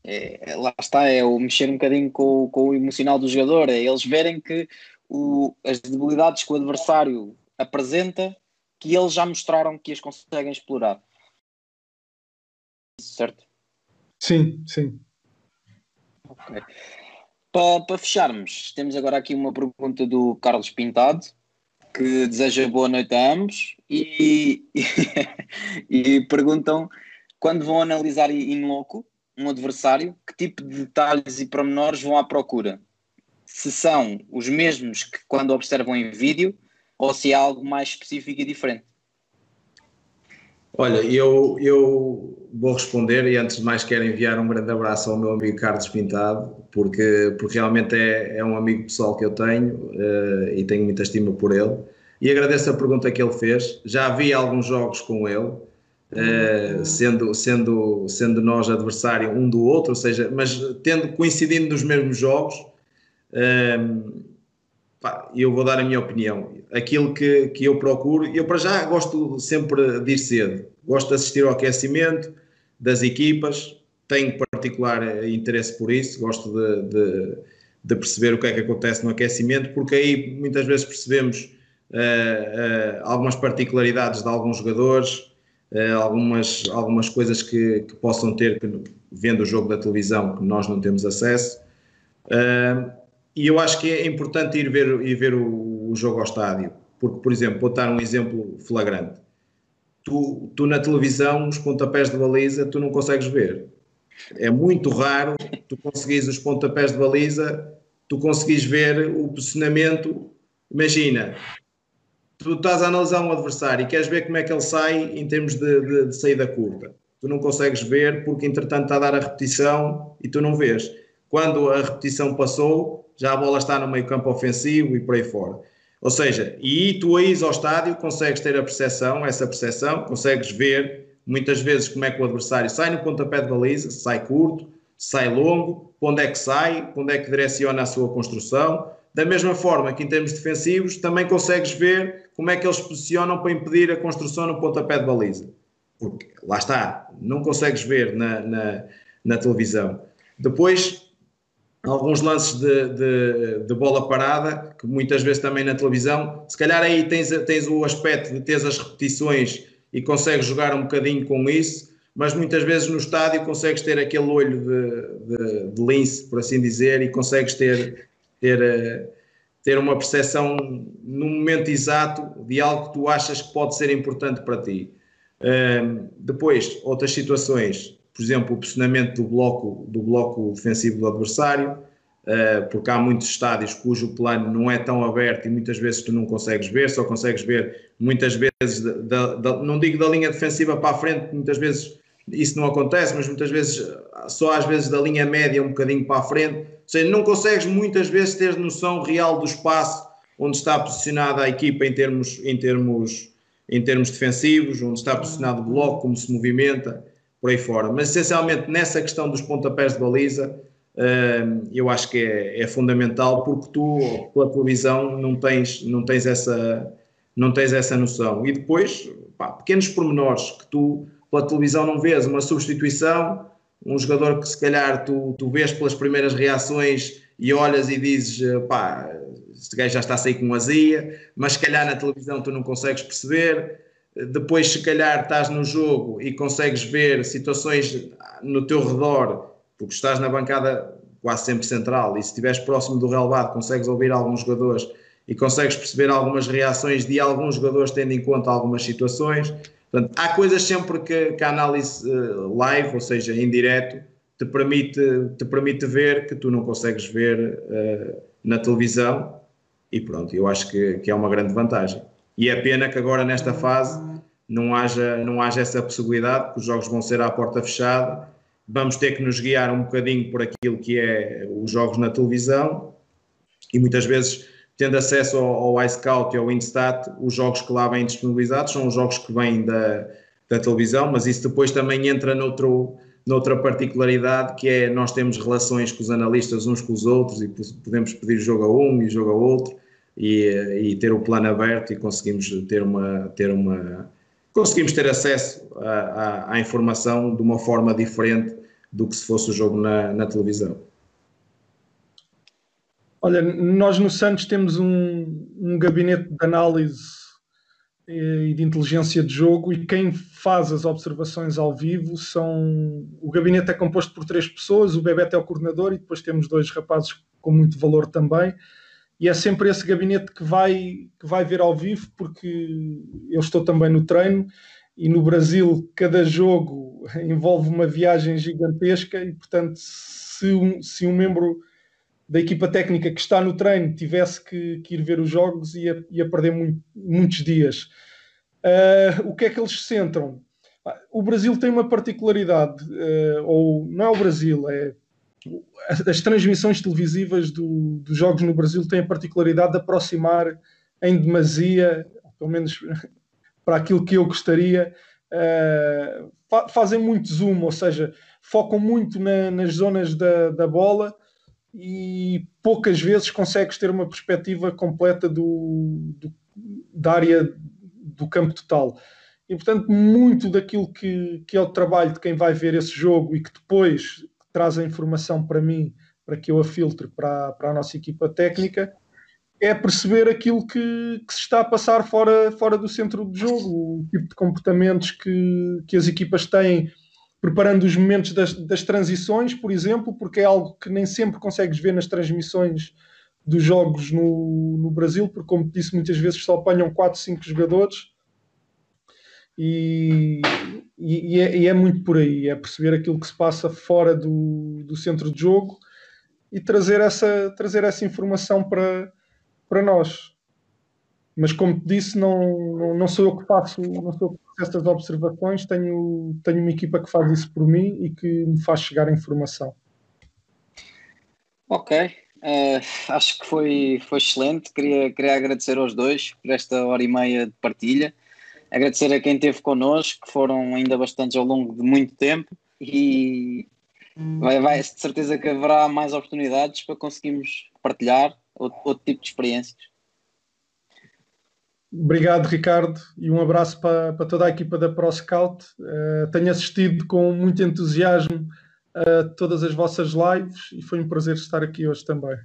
É, lá está, é o mexer um bocadinho com, com o emocional do jogador, é eles verem que o, as debilidades que o adversário apresenta, que eles já mostraram que as conseguem explorar. Certo? Sim, sim. Ok. Para, para fecharmos, temos agora aqui uma pergunta do Carlos Pintado, que deseja boa noite a ambos e, e, <laughs> e perguntam quando vão analisar in loco um adversário, que tipo de detalhes e pormenores vão à procura? Se são os mesmos que quando observam em vídeo ou se há algo mais específico e diferente? Olha, eu, eu vou responder e antes de mais quero enviar um grande abraço ao meu amigo Carlos Pintado, porque, porque realmente é, é um amigo pessoal que eu tenho uh, e tenho muita estima por ele. E agradeço a pergunta que ele fez. Já vi alguns jogos com ele, uh, sendo, sendo, sendo nós adversário um do outro, ou seja, mas tendo coincidindo nos mesmos jogos. Uh, eu vou dar a minha opinião. Aquilo que, que eu procuro, eu para já gosto sempre de ir cedo, gosto de assistir ao aquecimento das equipas, tenho particular interesse por isso, gosto de, de, de perceber o que é que acontece no aquecimento, porque aí muitas vezes percebemos uh, uh, algumas particularidades de alguns jogadores, uh, algumas, algumas coisas que, que possam ter, que, vendo o jogo da televisão, que nós não temos acesso. E eu acho que é importante ir ver, ir ver o, o jogo ao estádio, porque, por exemplo, vou dar um exemplo flagrante. Tu, tu na televisão, os pontapés de baliza, tu não consegues ver. É muito raro tu conseguires os pontapés de baliza, tu conseguires ver o posicionamento. Imagina, tu estás a analisar um adversário e queres ver como é que ele sai em termos de, de, de saída curta. Tu não consegues ver porque, entretanto, está a dar a repetição e tu não vês. Quando a repetição passou, já a bola está no meio campo ofensivo e por aí fora. Ou seja, e tu aí ao estádio consegues ter a percepção, essa percepção, consegues ver muitas vezes como é que o adversário sai no pontapé de baliza, sai curto, sai longo, para onde é que sai, para onde é que direciona a sua construção. Da mesma forma que em termos defensivos, também consegues ver como é que eles posicionam para impedir a construção no pontapé de baliza. Porque lá está, não consegues ver na, na, na televisão. Depois, alguns lances de, de, de, bola parada, que muitas vezes também na televisão, se calhar aí tens, tens o aspecto de teres as repetições e consegues jogar um bocadinho com isso, mas muitas vezes no estádio consegues ter aquele olho de, de, de lince, por assim dizer, e consegues ter, ter, ter uma percepção no momento exato de algo que tu achas que pode ser importante para ti. Um, depois, outras situações, por exemplo, o posicionamento do bloco, do bloco defensivo do adversário, uh, porque há muitos estádios cujo plano não é tão aberto e muitas vezes tu não consegues ver, só consegues ver muitas vezes, da, da, não digo da linha defensiva para a frente, muitas vezes isso não acontece, mas muitas vezes, só às vezes da linha média um bocadinho para a frente, ou seja, não consegues muitas vezes ter noção real do espaço onde está posicionada a equipa em termos, em termos, em termos defensivos, onde está posicionado o bloco, como se movimenta por aí fora. Mas essencialmente nessa questão dos pontapés de baliza, uh, eu acho que é, é, fundamental porque tu, pela televisão, não tens, não tens, essa, não tens essa noção. E depois, pá, pequenos pormenores que tu, pela televisão, não vês uma substituição, um jogador que se calhar tu, tu vês pelas primeiras reações e olhas e dizes, pá, este gajo já está a sair com azia, mas se calhar na televisão tu não consegues perceber depois se calhar estás no jogo e consegues ver situações no teu redor, porque estás na bancada quase sempre central e se estiveres próximo do relevado consegues ouvir alguns jogadores e consegues perceber algumas reações de alguns jogadores tendo em conta algumas situações. Portanto, há coisas sempre que, que a análise uh, live, ou seja, em direto, te permite, te permite ver que tu não consegues ver uh, na televisão e pronto, eu acho que, que é uma grande vantagem. E é pena que agora nesta fase não haja, não haja essa possibilidade, porque os jogos vão ser à porta fechada, vamos ter que nos guiar um bocadinho por aquilo que é os jogos na televisão. E muitas vezes tendo acesso ao, ao iScout e ao Instat, os jogos que lá vêm disponibilizados são os jogos que vêm da, da televisão, mas isso depois também entra noutro, noutra particularidade que é nós temos relações com os analistas uns com os outros e podemos pedir jogo a um e jogo a outro e, e ter o plano aberto e conseguimos ter uma, ter uma conseguimos ter acesso à, informação de uma forma diferente do que se fosse o jogo na, na televisão. Olha, nós no Santos temos um, um gabinete de análise e de inteligência de jogo e quem faz as observações ao vivo são o gabinete é composto por três pessoas, o Bebeto é o coordenador e depois temos dois rapazes com muito valor também e é sempre esse gabinete que vai, que vai ver ao vivo, porque eu estou também no treino e no Brasil cada jogo <laughs> envolve uma viagem gigantesca e, portanto, se um, se um membro da equipa técnica que está no treino tivesse que, que ir ver os jogos, ia, ia perder muito, muitos dias. Uh, o que é que eles centram? O Brasil tem uma particularidade, uh, ou não é o Brasil, é as transmissões televisivas do, dos jogos no Brasil têm a particularidade de aproximar em demasia, pelo menos <laughs> para aquilo que eu gostaria, uh, fa fazem muito zoom, ou seja, focam muito na, nas zonas da, da, bola e poucas vezes consegues ter uma perspectiva completa do, do, da área do campo total. E, portanto, muito daquilo que, que é o trabalho de quem vai ver esse jogo e que depois traz a informação para mim, para que eu a filtre para, para a nossa equipa técnica, é perceber aquilo que, que, se está a passar fora, fora do centro do jogo, o tipo de comportamentos que, que as equipas têm preparando os momentos das, das transições, por exemplo, porque é algo que nem sempre consegues ver nas transmissões dos jogos no, no Brasil, porque, como disse, muitas vezes só apanham 4, 5 jogadores e, e, é, e, é, muito por aí, é perceber aquilo que se passa fora do, do centro de jogo e trazer essa, trazer essa informação para, para nós. Mas como te disse, não, não, sou eu que faço, não sou eu que faço estas observações, tenho, tenho uma equipa que faz isso por mim e que me faz chegar a informação. Ok, uh, acho que foi, foi excelente. Queria, queria agradecer aos dois por esta hora e meia de partilha agradecer a quem esteve connosco, que foram ainda bastantes ao longo de muito tempo e vai, vai de certeza que haverá mais oportunidades para conseguirmos partilhar outro, outro tipo de experiências. Obrigado, Ricardo, e um abraço para, para toda a equipa da ProScout. Uh, tenho assistido com muito entusiasmo a todas as vossas lives e foi um prazer estar aqui hoje também.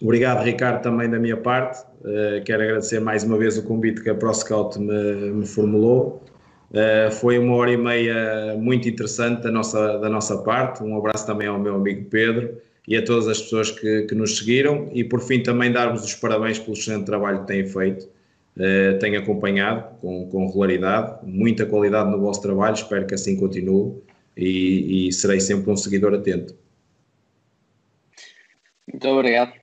Obrigado, Ricardo, também da minha parte. Uh, quero agradecer mais uma vez o convite que a ProScout me, me formulou. Uh, foi uma hora e meia muito interessante da nossa, da nossa parte. Um abraço também ao meu amigo Pedro e a todas as pessoas que, que nos seguiram. E por fim, também dar-vos os parabéns pelo excelente trabalho que têm feito. Uh, tenho acompanhado com, com regularidade, muita qualidade no vosso trabalho. Espero que assim continue e, e serei sempre um seguidor atento. Muito obrigado.